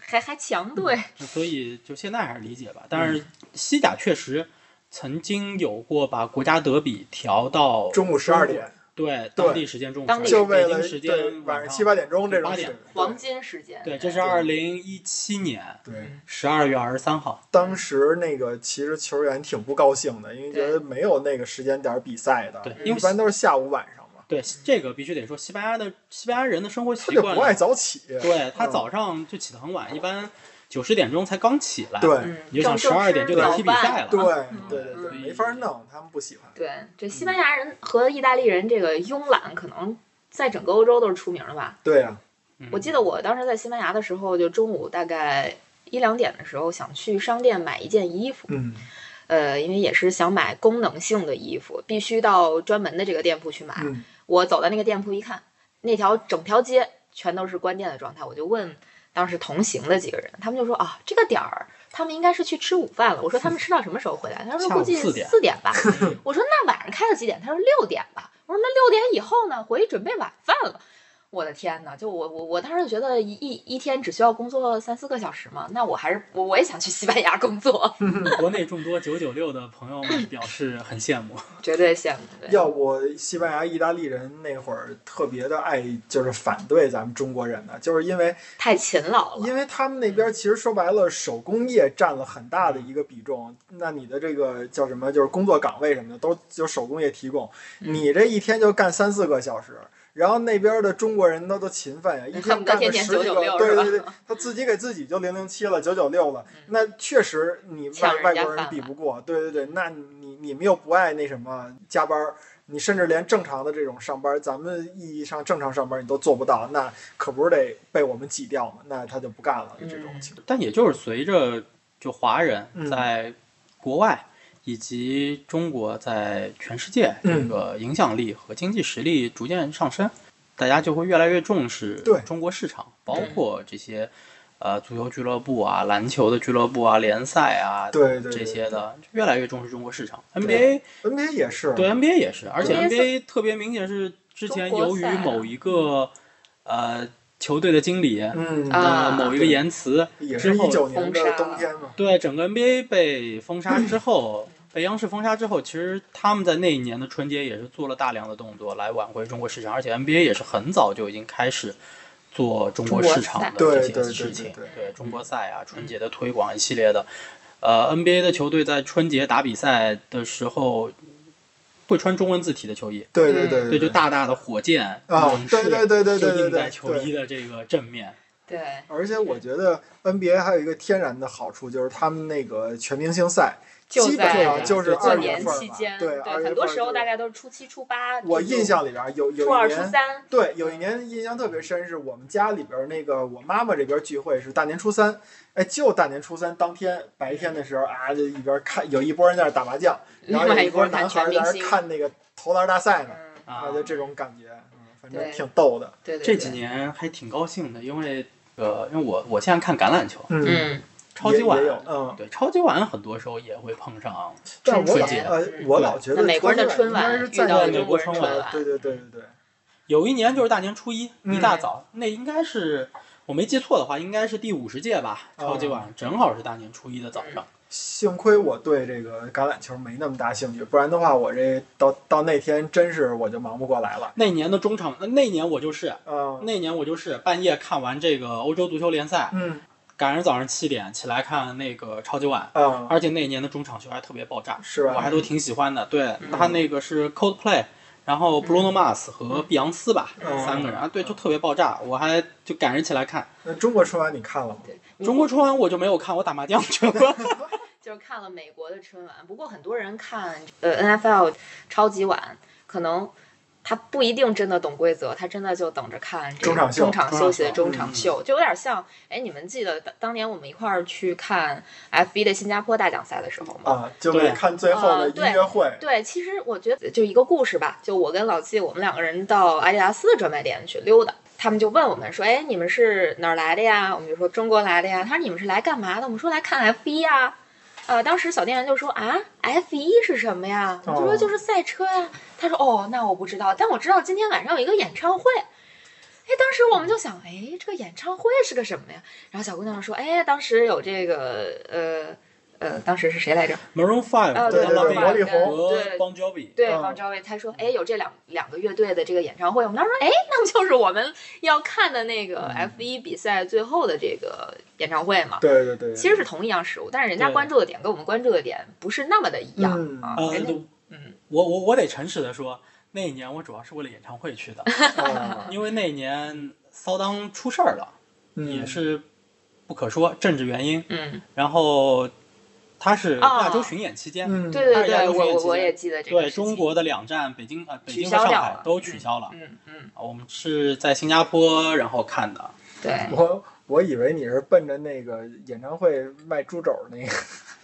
S1: 还还强队。
S3: 所以就现在还是理解吧。但是西甲确实曾经有过把国家德比调到
S2: 中午十二点，
S3: 对
S2: 对
S3: 当地时间中午
S1: 当地
S3: 12
S2: 就为了
S3: 北京时间上
S2: 晚上七八点钟这种
S1: 黄金时间。
S3: 对，这是二零一七年
S2: 对。
S3: 十二月二十三号。
S2: 当时那个其实球员挺不高兴的，因为觉得没有那个时间点儿比赛的，
S3: 对因为
S2: 一般都是下午晚上嘛，
S3: 对，这个必须得说，西班牙的西班牙人的生活习惯
S2: 他就不爱早起，
S3: 对他
S2: 嗯
S3: 早上就起得很晚，一般九十点钟才刚起来，
S2: 对
S1: 嗯，
S3: 你就想
S1: 正
S3: 12点就踢比赛了
S2: 对
S1: 嗯
S2: 对对对，
S3: 嗯
S2: 没法弄，他们不喜欢。
S1: 对，这西班牙人和意大利人这个慵懒，可能在整个欧洲都是出名的吧。
S2: 对啊呀，
S3: 嗯
S1: 我记得我当时在西班牙的时候，就中午大概一两点的时候，想去商店买一件衣服，
S2: 嗯
S1: 呃，因为也是想买功能性的衣服，必须到专门的这个店铺去买。
S2: 嗯
S1: 我走到那个店铺一看，那条整条街全都是关店的状态，我就问当时同行的几个人，他们就说啊，这个点儿他们应该是去吃午饭了。我说他们吃到什么时候回来？他说估计四点吧。我说那晚上开到几点？他说六点吧。我说那六点以后呢？回去准备晚饭了。我的天呐，就我我我当时就觉得一一一天只需要工作三四个小时嘛，那我还是我我也想去西班牙工作，
S3: 国内众多九九六的朋友们表示很羡慕。
S1: 绝对羡慕。对
S2: 要不西班牙、意大利人那会儿特别的爱，就是反对咱们中国人呢，就是因为
S1: 太勤劳了，
S2: 因为他们那边其实说白了，手工业占了很大的一个比重。那你的这个叫什么，就是工作岗位什么的，都就手工业提供。
S1: 嗯
S2: 你这一天就干三四个小时，然后那边的中国人都都勤奋呀，一
S1: 天干
S2: 十几个
S1: ，996是吧
S2: 对对对，他自己给自己就零零七了，九九六了，那确实你外外国人比不过。对对对，那你你们又不爱那什么加班儿。你甚至连正常的这种上班，咱们意义上正常上班你都做不到，那可不是得被我们挤掉吗？那他就不干了，这种
S1: 嗯
S2: 情况。
S3: 但也就是随着就华人
S2: 嗯
S3: 在国外以及中国在全世界这
S2: 嗯。
S3: 个影响力和经济实力逐渐上升，大家就会越来越重视中国市场，包括这些呃足球俱乐部啊、篮球的俱乐部啊、联赛啊，
S2: 对
S3: 这些的越来越重视中国市场。NBA
S2: NBA 也是，
S3: 对 NBA 也是，而且
S1: NBA
S3: 特别明显是之前由于某一个呃球队的经理
S2: 嗯
S1: 啊
S3: 的某一个言辞
S2: 也是年的冬天嘛，
S3: 对整个 NBA 被封杀之 后，被央视封杀之后，其实他们在那一年的春节也是做了大量的动作来挽回中国市场，而且 NBA 也是很早就已经开始做中国市场的这些
S2: 对对对
S3: 事情，
S2: 对
S3: 对中国赛啊、春节的推广一系列的。呃，NBA 的球队在春节打比赛的时候会穿中文字体的球衣，
S2: 对对对
S3: 对，就大大的火箭
S2: 啊
S3: 勇士
S2: 对对对对对
S3: 就
S2: 对对
S3: 印在球衣的这个正面。
S1: 对，
S2: 而且我觉得 NBA 还有一个天然的好处，就是他们那个全明星赛
S1: 就
S2: 基本
S1: 在
S2: 上就是
S1: 过
S2: 二月
S1: 年期间，
S2: 对，二月
S1: 很多时候大概都是初七、初八。
S2: 我印象里边有有、一年，
S1: 初三，
S2: 对，有一年印象特别深，是我们家里边那个我妈妈这边聚会是大年初三，哎，就大年初三当天白天的时候啊，就一边看有一波人在那儿打麻将，然后有一波男孩在那儿看那个投篮大赛呢，
S1: 嗯，
S3: 啊
S2: 啊，就这种感觉，嗯，反正挺逗的，
S1: 对对，
S3: 这几年还挺高兴的，因为呃，因为我我现在看橄榄球，
S2: 嗯，
S1: 嗯，
S3: 超级碗
S2: 嗯，
S3: 对超级碗很多时候也会碰上
S2: 但我老
S3: 春节。
S2: 呃，我老觉得
S1: 美国人的春晚
S2: 是在
S1: 遇到
S3: 美
S2: 美
S3: 国春晚
S2: 对对对对对，
S3: 有一年就是大年初一
S2: 嗯
S3: 一大早，那应该是我没记错的话，应该是第五十届吧，
S2: 哦
S3: 超级碗正好是大年初一的早上。
S2: 幸亏我对这个橄榄球没那么大兴趣，不然的话，我这到到那天真是我就忙不过来了。
S3: 那年的中场，呃那年我就是
S2: 嗯
S3: 那年我就是半夜看完这个欧洲足球联赛，
S2: 嗯
S3: 赶上早上七点起来看那个超级碗，
S2: 嗯，
S3: 而且那年的中场秀还特别爆炸，
S2: 是吧
S3: 我还都挺喜欢的。对他那个是 Coldplay，然后 Bruno Mars 和碧昂斯吧，
S2: 嗯
S3: 三个人啊，对，就特别爆炸，我还就赶着起来看。
S2: 那中国春晚你看了吗？
S3: 中国春晚我就没有看，我打麻将去了。
S1: 就是看了美国的春晚，不过很多人看呃 NFL 超级碗，可能他不一定真的懂规则，他真的就等着看
S2: 中场秀
S1: 中场休息的
S3: 中
S1: 中场秀，就有点像哎，你们记得当当年我们一块儿去看 F 一的新加坡大奖赛的时候吗？
S2: 啊，就为
S3: 对
S2: 看最后的音乐会。
S1: 对，其实我觉得就一个故事吧，就我跟老季，我们两个人到阿迪达斯的专卖店去溜达，他们就问我们说，哎，你们是哪儿来的呀？我们就说中国来的呀。他说你们是来干嘛的？我们说来看 F 一呀。呃，当时小店员就说啊，F 一是什么呀？我就说
S2: 哦
S1: 就是赛车呀。他说哦，那我不知道，但我知道今天晚上有一个演唱会。哎，当时我们就想，哎，这个演唱会是个什么呀？然后小姑娘说，哎，当时有这个，呃，呃，当时是谁来着
S3: ？Maroon Five
S1: 啊
S2: 对对对魔力红
S3: 和
S1: 对。
S3: Bon Jovi，
S1: 对，
S2: 嗯。
S1: 方昭卫，他说，哎，有这两两个乐队的这个演唱会，我们当时说，哎，那不就是我们要看的那个 F 一比赛最后的这个演唱会吗？
S2: 对对对，
S1: 其实是同一样事物，但是人家关注的点跟我们关注的点不是那么的一样
S2: 嗯
S1: 啊。
S3: 呃，嗯，我我我得诚实的说，那一年我主要是为了演唱会去的，
S2: 啊
S3: 因为那一年骚当出事儿了，
S2: 嗯。
S3: 也是不可说政治原因，
S1: 嗯，
S3: 然后他是
S1: 哦
S3: 亚洲巡演期间，
S2: 嗯，
S1: 对对对，我我我也记得这个
S3: 对中国的两站，北京呃北京和上海都取消了。
S1: 嗯嗯，
S3: 啊我们是在新加坡然后看的，
S1: 对，
S2: 我我以为你是奔着那个演唱会卖猪肘那个。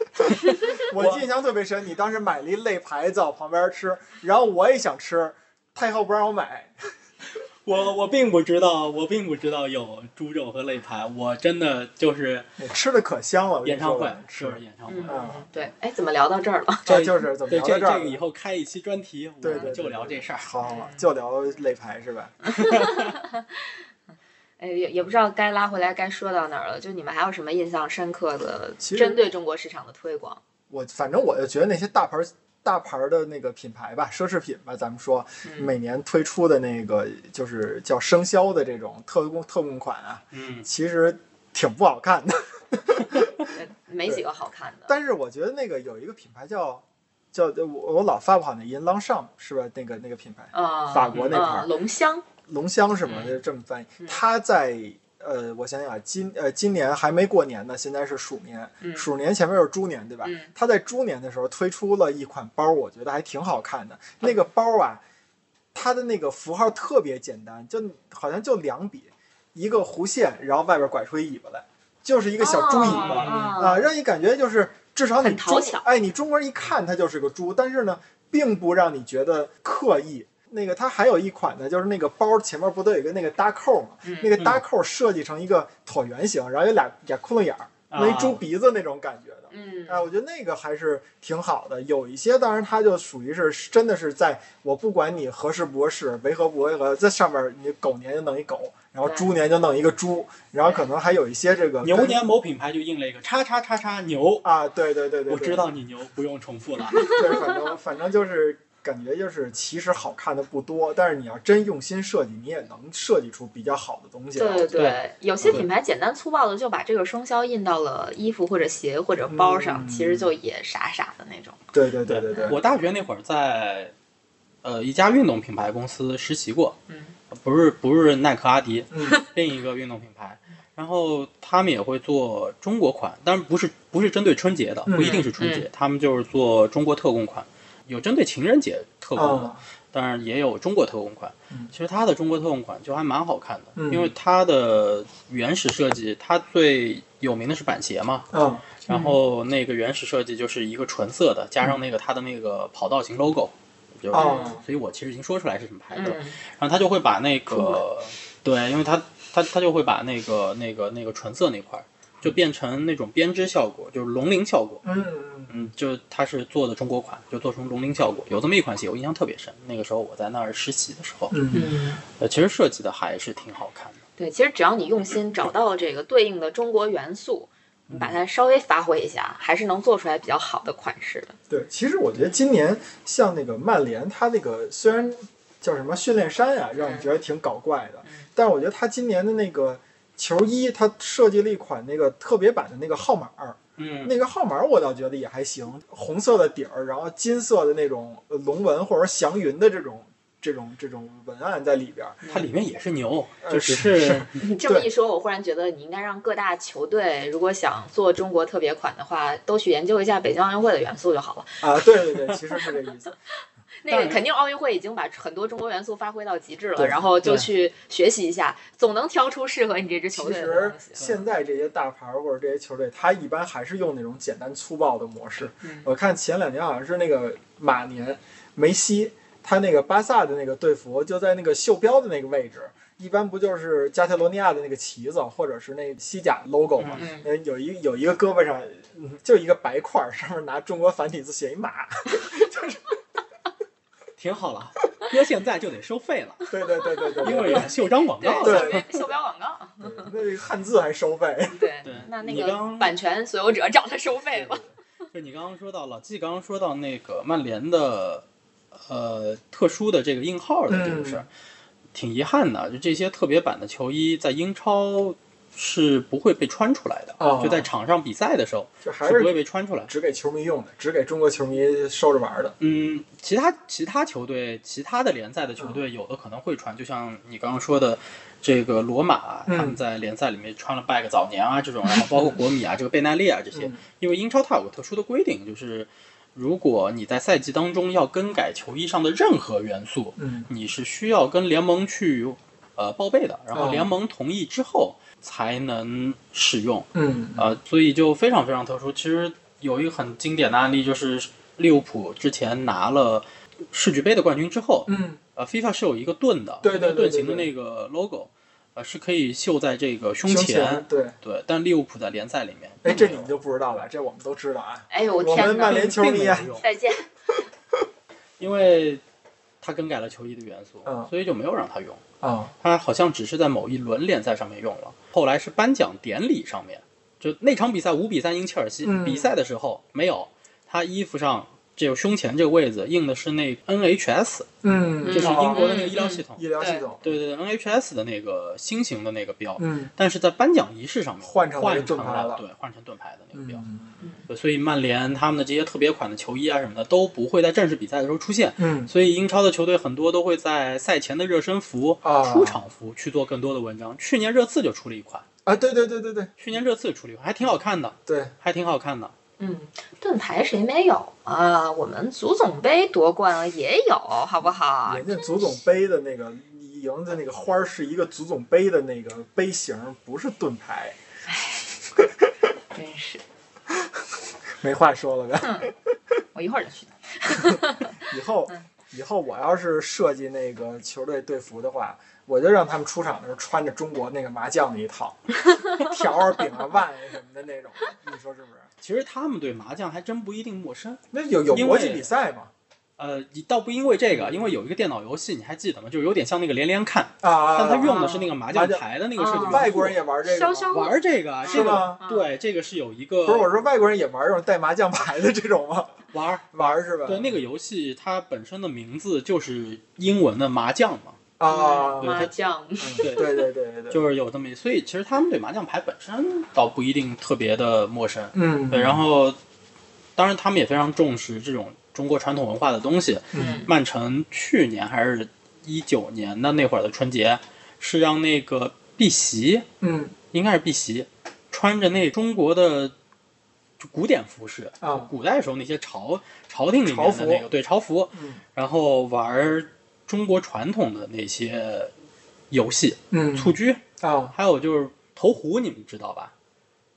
S2: 我印象特别深，你当时买了一肋排在我旁边吃，然后我也想吃，太后不让我买。
S3: 我我并不知道，我并不知道有猪肉和肋排，我真的就是
S2: 吃的可香了，
S3: 演唱会是。演唱会。
S1: 对，哎，怎么聊到这儿了？
S2: 这就是怎么聊到这儿
S3: 这个以后开一期专题，我
S2: 对对，
S3: 就聊这事儿。
S2: 好 好好，就聊肋排是吧？
S1: 哎，也也不知道该拉回来该说到哪儿了。就你们还有什么印象深刻的针对中国市场的推广？
S2: 我反正我就觉得那些大牌儿大牌儿的那个品牌吧，奢侈品吧，咱们说
S1: 嗯
S2: 每年推出的那个就是叫生肖的这种特供特供款啊，
S3: 嗯，
S2: 其实挺不好看的。
S1: 呃没几个好看的。
S2: 但是我觉得那个有一个品牌叫叫我我老发不好那音，浪尚是吧？那个那个品牌，
S1: 啊，
S2: 法国那牌
S1: 龙香，
S2: 龙香是吗？
S1: 嗯
S2: 就这么翻译
S1: 嗯。
S2: 它在呃，我想想啊，今呃今年还没过年呢，现在是鼠年，
S1: 嗯
S2: 鼠年前面是猪年，对吧？
S1: 嗯
S2: 它在猪年的时候推出了一款包，我觉得还挺好看的。那个包啊，它的那个符号特别简单，就好像就两笔，一个弧线，然后外边拐出一尾巴来，就是一个小猪尾巴、
S1: 哦
S2: 啊，让你感觉就是至少你中
S1: 很讨巧
S2: 哎，你中国人一看它就是个猪，但是呢，并不让你觉得刻意。那个它还有一款呢，就是那个包前面不都有一个那个搭扣嘛？
S1: 嗯
S2: 那个搭扣设计成一个椭圆形，然后有俩俩窟窿眼儿，弄一猪鼻子那种感觉的。
S1: 嗯
S2: 哎，我觉得那个还是挺好的。有一些当然它就属于是真的是在我不管你合适不合适，违和不违和，在上面你狗年就弄一狗，然后猪年就弄一个猪，然后可能还有一些这个
S3: 牛年某品牌就印了一个叉叉叉叉牛，
S2: 啊，对对对对，对
S3: 我知道你牛，不用重复了。
S2: 对，反正反正就是感觉就是其实好看的不多，但是你要真用心设计，你也能设计出比较好的东西来。
S1: 对
S3: 对
S1: 有些品牌简单粗暴的就把这个生肖印到了衣服或者鞋或者包上，
S2: 嗯
S1: 其实就也傻傻的那种。
S2: 对对对对对，
S3: 我大学那会儿在呃一家运动品牌公司实习过，
S1: 嗯，
S3: 不是不是耐克、阿迪，
S2: 嗯。
S3: 另一个运动品牌。然后他们也会做中国款，但是不是不是针对春节的，
S2: 嗯
S3: 不一定是春节，他们就是做中国特供款，有针对情人节特供的，
S2: 啊，
S3: 当然也有中国特供款
S2: 嗯。
S3: 其实它的中国特供款就还蛮好看的，
S2: 嗯
S3: 因为它的原始设计，它最有名的是板鞋嘛，
S2: 嗯
S3: 然后那个原始设计就是一个纯色的，加上那个它的那个跑道型 logo，就是，
S2: 哦
S3: 所以我其实已经说出来是什么牌子了。
S1: 嗯
S3: 然后他就会把那个，对，因为他他他就会把那个那个那个纯色那块儿，就变成那种编织效果，就是龙鳞效果。
S2: 嗯嗯
S3: 嗯，就它是做的中国款，就做成龙鳞效果。有这么一款鞋，我印象特别深。那个时候我在那儿实习的时候，
S2: 嗯
S1: 嗯，
S3: 呃，其实设计的还是挺好看的。
S1: 对，其实只要你用心找到这个对应的中国元素，你把它稍微发挥一下，还是能做出来比较好的款式的。
S2: 对，其实我觉得今年像那个曼联，它那个虽然叫什么训练衫呀、让你觉得挺搞怪的，但是我觉得它今年的那个球衣，它设计了一款那个特别版的那个号码儿，
S3: 嗯，
S2: 那个号码我倒觉得也还行，红色的底儿，然后金色的那种呃龙纹或者祥云的这种这种这种文案在里边儿。
S3: 它里面也是牛，
S2: 呃
S3: 就只
S2: 是
S3: 是
S1: 你这么一说，我忽然觉得你应该让各大球队，如果想做中国特别款的话，都去研究一下北京奥运会的元素就好了。
S2: 啊，对对对，其实是这意思。
S1: 那个肯定奥运会已经把很多中国元素发挥到极致了，然后就去学习一下，总能挑出适合你这支球
S2: 其实
S1: 队的东西。
S2: 现在这些大牌儿或者这些球队，他一般还是用那种简单粗暴的模式。
S1: 嗯
S2: 我看前两年好像是那个马年，梅西他那个巴萨的那个队服就在那个袖标的那个位置，一般不就是加泰罗尼亚的那个旗子或者是那西甲 logo 嘛？
S1: 嗯
S2: 呃有一有一个胳膊上嗯就一个白块儿，上面拿中国繁体字写一马。
S3: 挺好了。搁现在就得收费了，
S2: 对对对对对，
S3: 因为有袖章广告。
S2: 对
S1: 袖标袖标广告，
S2: 那汉字还收费。
S1: 对
S3: 对
S1: 那那个版权所有者找他收费吧。
S3: 就你刚刚说到老季刚刚说到那个曼联的呃特殊的这个印号的这个事儿，挺遗憾的。就这些特别版的球衣在英超是不会被穿出来的，
S2: 哦
S3: 就在场上比赛的时候
S2: 就还
S3: 是不会被穿出来。
S2: 只给球迷用的，只给中国球迷收着玩儿的。
S3: 嗯，其他其他球队、其他的联赛的球队，有的可能会穿，就像你刚刚说的，这个罗马
S2: 嗯。
S3: 他们在联赛里面穿了拜个早年啊这种，然后包括国米啊、这个贝奈利啊这些
S2: 嗯，
S3: 因为英超它有个特殊的规定，就是如果你在赛季当中要更改球衣上的任何元素，
S2: 嗯。
S3: 你是需要跟联盟去呃报备的，然后
S2: 哦
S3: 联盟同意之后才能使用。
S2: 嗯
S3: 呃，所以就非常非常特殊。其实有一个很经典的案例，就是利物浦之前拿了世俱杯的冠军之后，
S2: 嗯
S3: 呃，FIFA 是有一个盾的，
S2: 对对对
S3: 盾形的那个 logo，呃，是可以绣在这个胸
S2: 胸
S3: 前。
S2: 对，
S3: 对，但利物浦在联赛里面，
S2: 哎，这你们就不知道了，这我们都知道啊。
S1: 哎呦我
S2: 我
S1: 天哪
S2: 们曼！联球迷啊
S1: 再见。
S3: 因为他更改了球衣的元素，
S2: 嗯
S3: 所以就没有让他用。
S2: 啊
S3: 他好像只是在某一轮联赛上面用了，后来是颁奖典礼上面，就那场比赛五比三赢切尔西，
S2: 嗯。
S3: 比赛的时候没有，他衣服上这个胸前这个位置印的是那 NHS，
S2: 嗯，
S3: 这是英国的那个医疗系统，
S2: 医疗系统。
S3: 对对对，NHS 的那个新型的那个标，
S2: 嗯
S3: 但是在颁奖仪式上面
S2: 换成了
S3: 换成
S2: 盾牌了
S3: 对，换成盾牌的那个标。
S2: 嗯
S3: 所以曼联他们的这些特别款的球衣啊什么的都不会在正式比赛的时候出现，
S2: 嗯
S3: 所以英超的球队很多都会在赛前的热身服、
S2: 啊
S3: 出场服去做更多的文章。去年热刺就出了一款，
S2: 啊，对对对对对
S3: 去年热刺出了一款，还挺好看的，
S2: 对，
S3: 还挺好看的。
S1: 嗯，盾牌谁没有啊？我们足总杯夺冠了也有，好不好？
S2: 人家足总杯的那个赢的那个花儿是一个足总杯的那个杯型，不是盾牌。
S1: 真是，
S2: 没话说了呗。
S1: 我一会儿就去。
S2: 以后以后我要是设计那个球队队服的话，我就让他们出场的时候穿着中国那个麻将那一套，条儿、饼啊、腕什么的那种，你说是不是？
S3: 其实他们对麻将还真不一定陌生。
S2: 那有有
S3: 因为
S2: 国际比赛嘛？
S3: 呃，倒不因为这个，因为有一个电脑游戏，你还记得吗？就是有点像那个连连看，
S2: 啊，
S3: 但它用的是那个麻将牌的那个设计
S1: 啊。
S2: 外国人也玩这个？
S1: 消消
S3: 玩这个，这
S2: 是吗
S3: 个对，这个是有一个
S2: 不是，我说外国人也玩这种带麻将牌的这种吗？
S3: 玩。
S2: 玩是吧？
S3: 对，那个游戏它本身的名字就是英文的麻将嘛，
S2: 啊，
S1: 麻将，
S3: 对
S2: 对对对对。对，
S3: 就是有这么一，所以其实他们对麻将牌本身倒不一定特别的陌生。
S2: 嗯，
S3: 对，然后当然他们也非常重视这种中国传统文化的东西。
S2: 嗯。
S3: 曼城去年还是一九年的那会儿的春节，是让那个碧玺，
S2: 嗯。
S3: 应该是碧玺，穿着那中国的就古典服饰，
S2: 啊
S3: 古代时候那些朝朝廷里
S2: 朝服
S3: 面的那个对朝服，
S2: 嗯。
S3: 然后玩中国传统的那些游戏，
S2: 嗯
S3: 蹴鞠，
S2: 啊，
S3: 还有就是投壶，你们知道吧？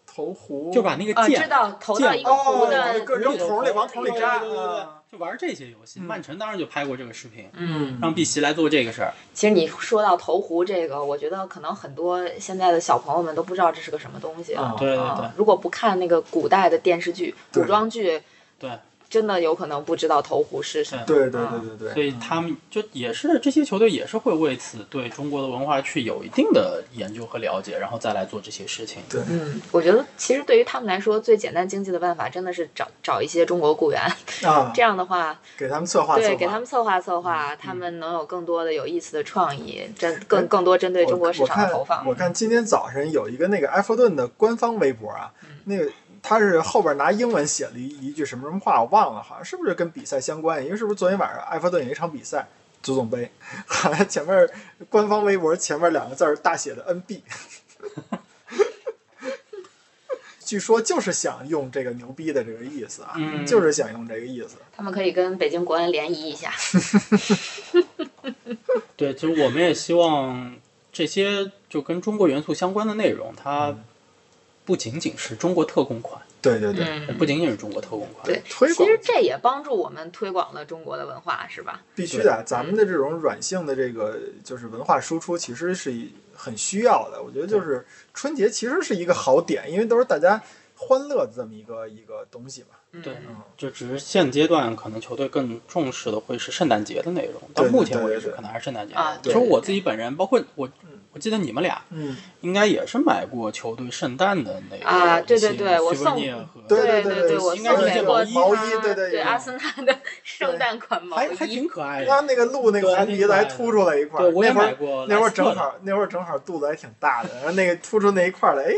S2: 投壶
S3: 就把那个
S1: 啊，
S3: 剑
S1: 知道投到一个壶
S2: 哦，
S1: 的，
S2: 搁扔桶里往桶里扎，
S3: 对对对对
S2: 啊
S3: 就玩这些游戏。
S2: 嗯
S3: 曼城当时就拍过这个视频，
S1: 嗯。
S3: 让碧玺来做这个事儿。
S1: 其实你说到投壶这个，我觉得可能很多现在的小朋友们都不知道这是个什么东西
S2: 啊
S3: 对对
S1: 啊
S3: 对
S1: 如果不看那个古代的电视剧、古装剧，
S3: 对，
S1: 真的有可能不知道投壶是什么。
S2: 对对对对对，
S3: 所以他们就也是这些球队也是会为此对中国的文化去有一定的研究和了解，然后再来做这些事情。
S2: 对。
S1: 嗯，我觉得其实对于他们来说，最简单经济的办法真的是找找一些中国雇员，
S2: 啊。
S1: 这，样的话，
S2: 给他们策划策划，
S1: 对，给他们策划策划，他们能有更多的有意思的创意，针更更多针对中国市场的投放。
S2: 我看。我看今天早晨有一个那个埃弗顿的官方微博啊，
S1: 嗯。
S2: 那个他是后边拿英文写了一一句什么什么话，我忘了，好像是不是跟比赛相关？因为是不是昨天晚上埃弗顿有一场比赛，足总杯，好像前面官方微博前面两个字儿大写的 NB。据说就是想用这个牛逼的这个意思啊，
S3: 嗯
S2: 就是想用这个意思。
S1: 他们可以跟北京国安联谊一下。
S3: 对，其实我们也希望这些就跟中国元素相关的内容，它不仅仅是中国特供款，
S2: 对对对，
S1: 嗯，
S3: 不仅仅是中国特供款。
S1: 对，
S2: 推广
S1: 其实这也帮助我们推广了中国的文化，是吧？
S2: 必须的，咱们的这种软性的这个就是文化输出，其实是很需要的。我觉得就是春节其实是一个好点，因为都是大家欢乐的这么一个一个东西嘛。
S3: 对
S1: 嗯
S3: 就只是现阶段可能球队更重视的会是圣诞节的内容，到目前为止可能还是圣诞节。
S1: 啊
S3: 其实我自己本人，包括我，我记得你们俩
S2: 嗯，
S3: 应该也是买过球队圣诞的那个
S1: 啊对对对我送
S3: 和
S2: 对
S1: 对
S2: 对
S1: 我
S3: 应该是
S1: 送给过
S3: 毛衣
S2: 对对对
S1: 阿森纳的圣诞款毛
S3: 衣还挺。可爱的。
S2: 他那个鹿那个红鼻子还凸出来一块儿，
S3: 对，我也
S2: 那会儿
S3: 买过
S2: 那会儿正好那会儿正好肚子还挺大的，然后那个凸出那一块儿来，哎，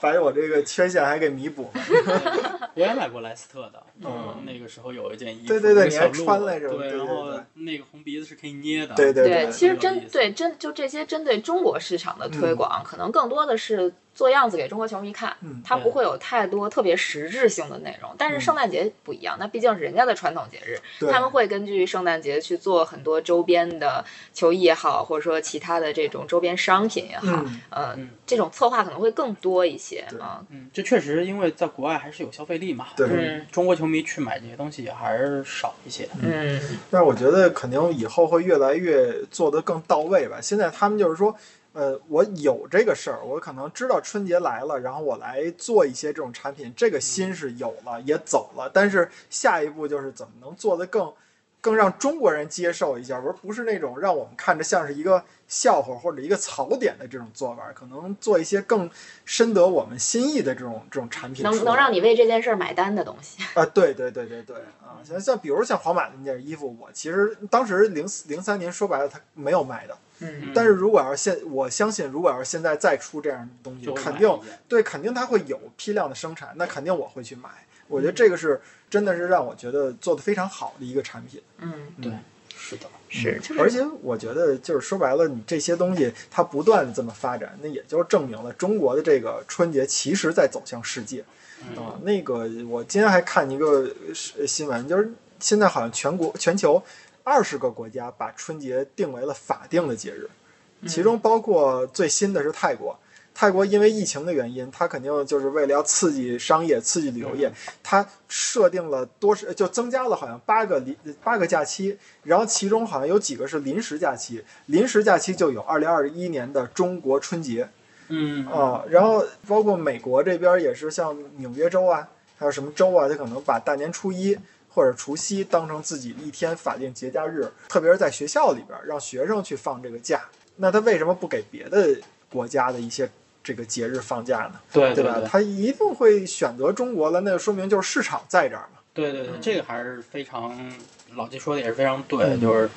S2: 把我这个缺陷还给弥补。
S3: 我也买过莱斯特的，
S2: 嗯
S3: 那个时候有一件衣服，
S2: 对对对你还
S3: 一个小鹿
S2: 穿来着
S3: 对，
S2: 对对
S3: 然后那个红鼻子是可以捏的，
S2: 对对
S1: 对，其实针对针就这些针对中国市场的推
S2: 嗯
S1: 广，可能更多的是做样子给中国球迷看，
S2: 嗯
S1: 它不会有太多特别实质性的内容。但是圣诞节不一样，那毕竟是人家的传统节日，他们会根据圣诞节去做很多周边的球衣也好，或者说其他的这种周边商品也好，
S2: 嗯
S1: 呃
S3: 嗯，
S1: 这种策划可能会更多一些啊。
S3: 嗯，这确实因为在国外还是有消费力嘛，
S2: 对
S1: 嗯
S3: 中国球迷去买这些东西也还是少一些。
S1: 嗯
S2: 但是我觉得肯定以后会越来越做得更到位吧。现在他们就是说，呃，我有这个事儿，我可能知道春节来了，然后我来做一些这种产品，这个心是有了，也走了。但是下一步就是怎么能做得更更让中国人接受一下，而不是那种让我们看着像是一个笑话或者一个槽点的这种做法，可能做一些更深得我们心意的这种这种产品
S1: 能能让你为这件事儿买单的东西。
S2: 啊，对对对对对啊，像像比如像皇马的那件衣服，我其实当时零四零三年说白了，它没有卖的。
S1: 嗯
S2: 但是如果要是现，我相信如果要是现在再出这样的东西，肯定对，肯定它会有批量的生产，那肯定我会去买。我觉得这个是真的是让我觉得做的非常好的一个产品。
S1: 嗯，
S3: 对，是的，
S1: 是，就是
S2: 而且我觉得就是说白了，你这些东西它不断的这么发展，那也就证明了中国的这个春节其实在走向世界。啊，那个我今天还看一个是新闻，就是现在好像全国全球二十个国家把春节定为了法定的节日，其中包括最新的是泰国。泰国因为疫情的原因，它肯定就是为了要刺激商业、刺激旅游业，它设定了多是就增加了好像八个临八个假期，然后其中好像有几个是临时假期，临时假期就有二零二一年的中国春节
S3: 嗯
S2: 啊，然后包括美国这边也是像纽约州啊，还有什么州啊，它可能把大年初一。或者除夕当成自己一天法定节假日，特别是在学校里边，让学生去放这个假。那他为什么不给别的国家的一些这个节日放假呢？对吧？
S3: 对对
S2: 他一定会选择中国了，那就说明就是市场在这儿嘛。
S3: 对对对，这个还是非常老季说的也是非常对，就是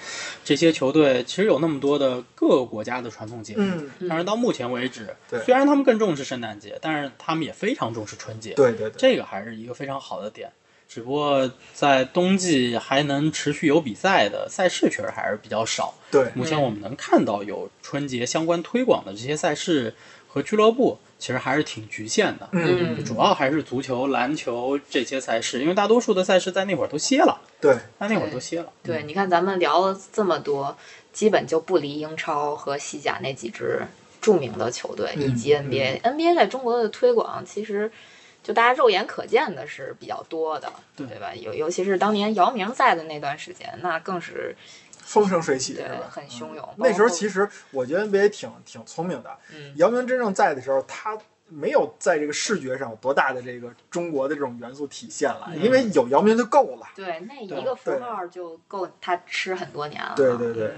S3: 这些球队其实有那么多的各个国家的传统节日，
S2: 嗯，
S3: 但是到目前为止，虽然他们更重视圣诞节，但是他们也非常重视春节，
S2: 对对对，
S3: 这个还是一个非常好的点。只不过在冬季还能持续有比赛的赛事确实还是比较少。
S2: 对，
S3: 目前我们能看到有春节相关推广的这些赛事和俱乐部，其实还是挺局限的。
S2: 嗯，
S3: 主要还是足球、篮球这些赛事，因为大多数的赛事在那会儿都歇了，
S2: 对，
S3: 在那会儿都歇了。
S1: 对，你看咱们聊了这么多，基本就不离英超和西甲那几支著名的球队，
S2: 嗯
S1: 以及 NBA。NBA 在中国的推广，其实就大家肉眼可见的是比较多的，
S3: 对
S1: 吧？尤尤其是当年姚明在的那段时间，那更是
S2: 风生水起是吧？
S1: 很汹涌。
S2: 那时候其实我觉得 NBA 挺挺聪明的。
S1: 嗯
S2: 姚明真正在的时候，他没有在这个视觉上有多大的这个中国的这种元素体现了，
S3: 嗯
S2: 因为有姚明就够了。
S1: 对那一个符号就够他吃很多年了。
S2: 对对对，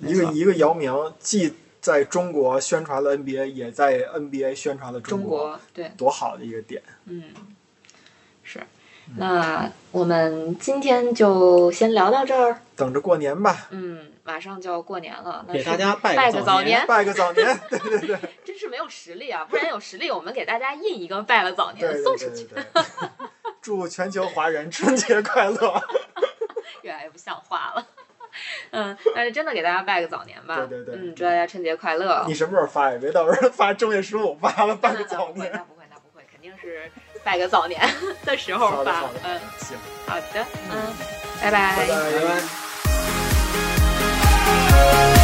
S2: 一个一个姚明既在中国宣传了 NBA，也在 NBA 宣传了
S1: 中
S2: 国，
S1: 国对，
S2: 多好的一个点。
S1: 嗯，是。那我们今天就先聊到这儿。
S2: 等着过年吧，
S1: 嗯，马上就要过年了，那
S3: 给大家拜个
S1: 拜个
S3: 早年
S1: 年，
S2: 拜个早年。对对对
S1: 真是没有实力啊！不然有实力，我们给大家印一个拜了早年送出去。
S2: 祝全球华人春节快乐！
S1: 越来越不像话了。嗯，但是真的给大家拜个早年吧。
S2: 对对对
S1: 嗯，祝大家春节快乐。
S2: 你什么时候发呀？别到时候发正月十五发了，拜个早
S1: 那不会，那。不会，那不会，肯定是拜个早年 的时候
S2: 吧。
S1: 嗯，
S2: 行，
S1: 好的，嗯，拜拜
S2: 拜拜
S3: 拜拜。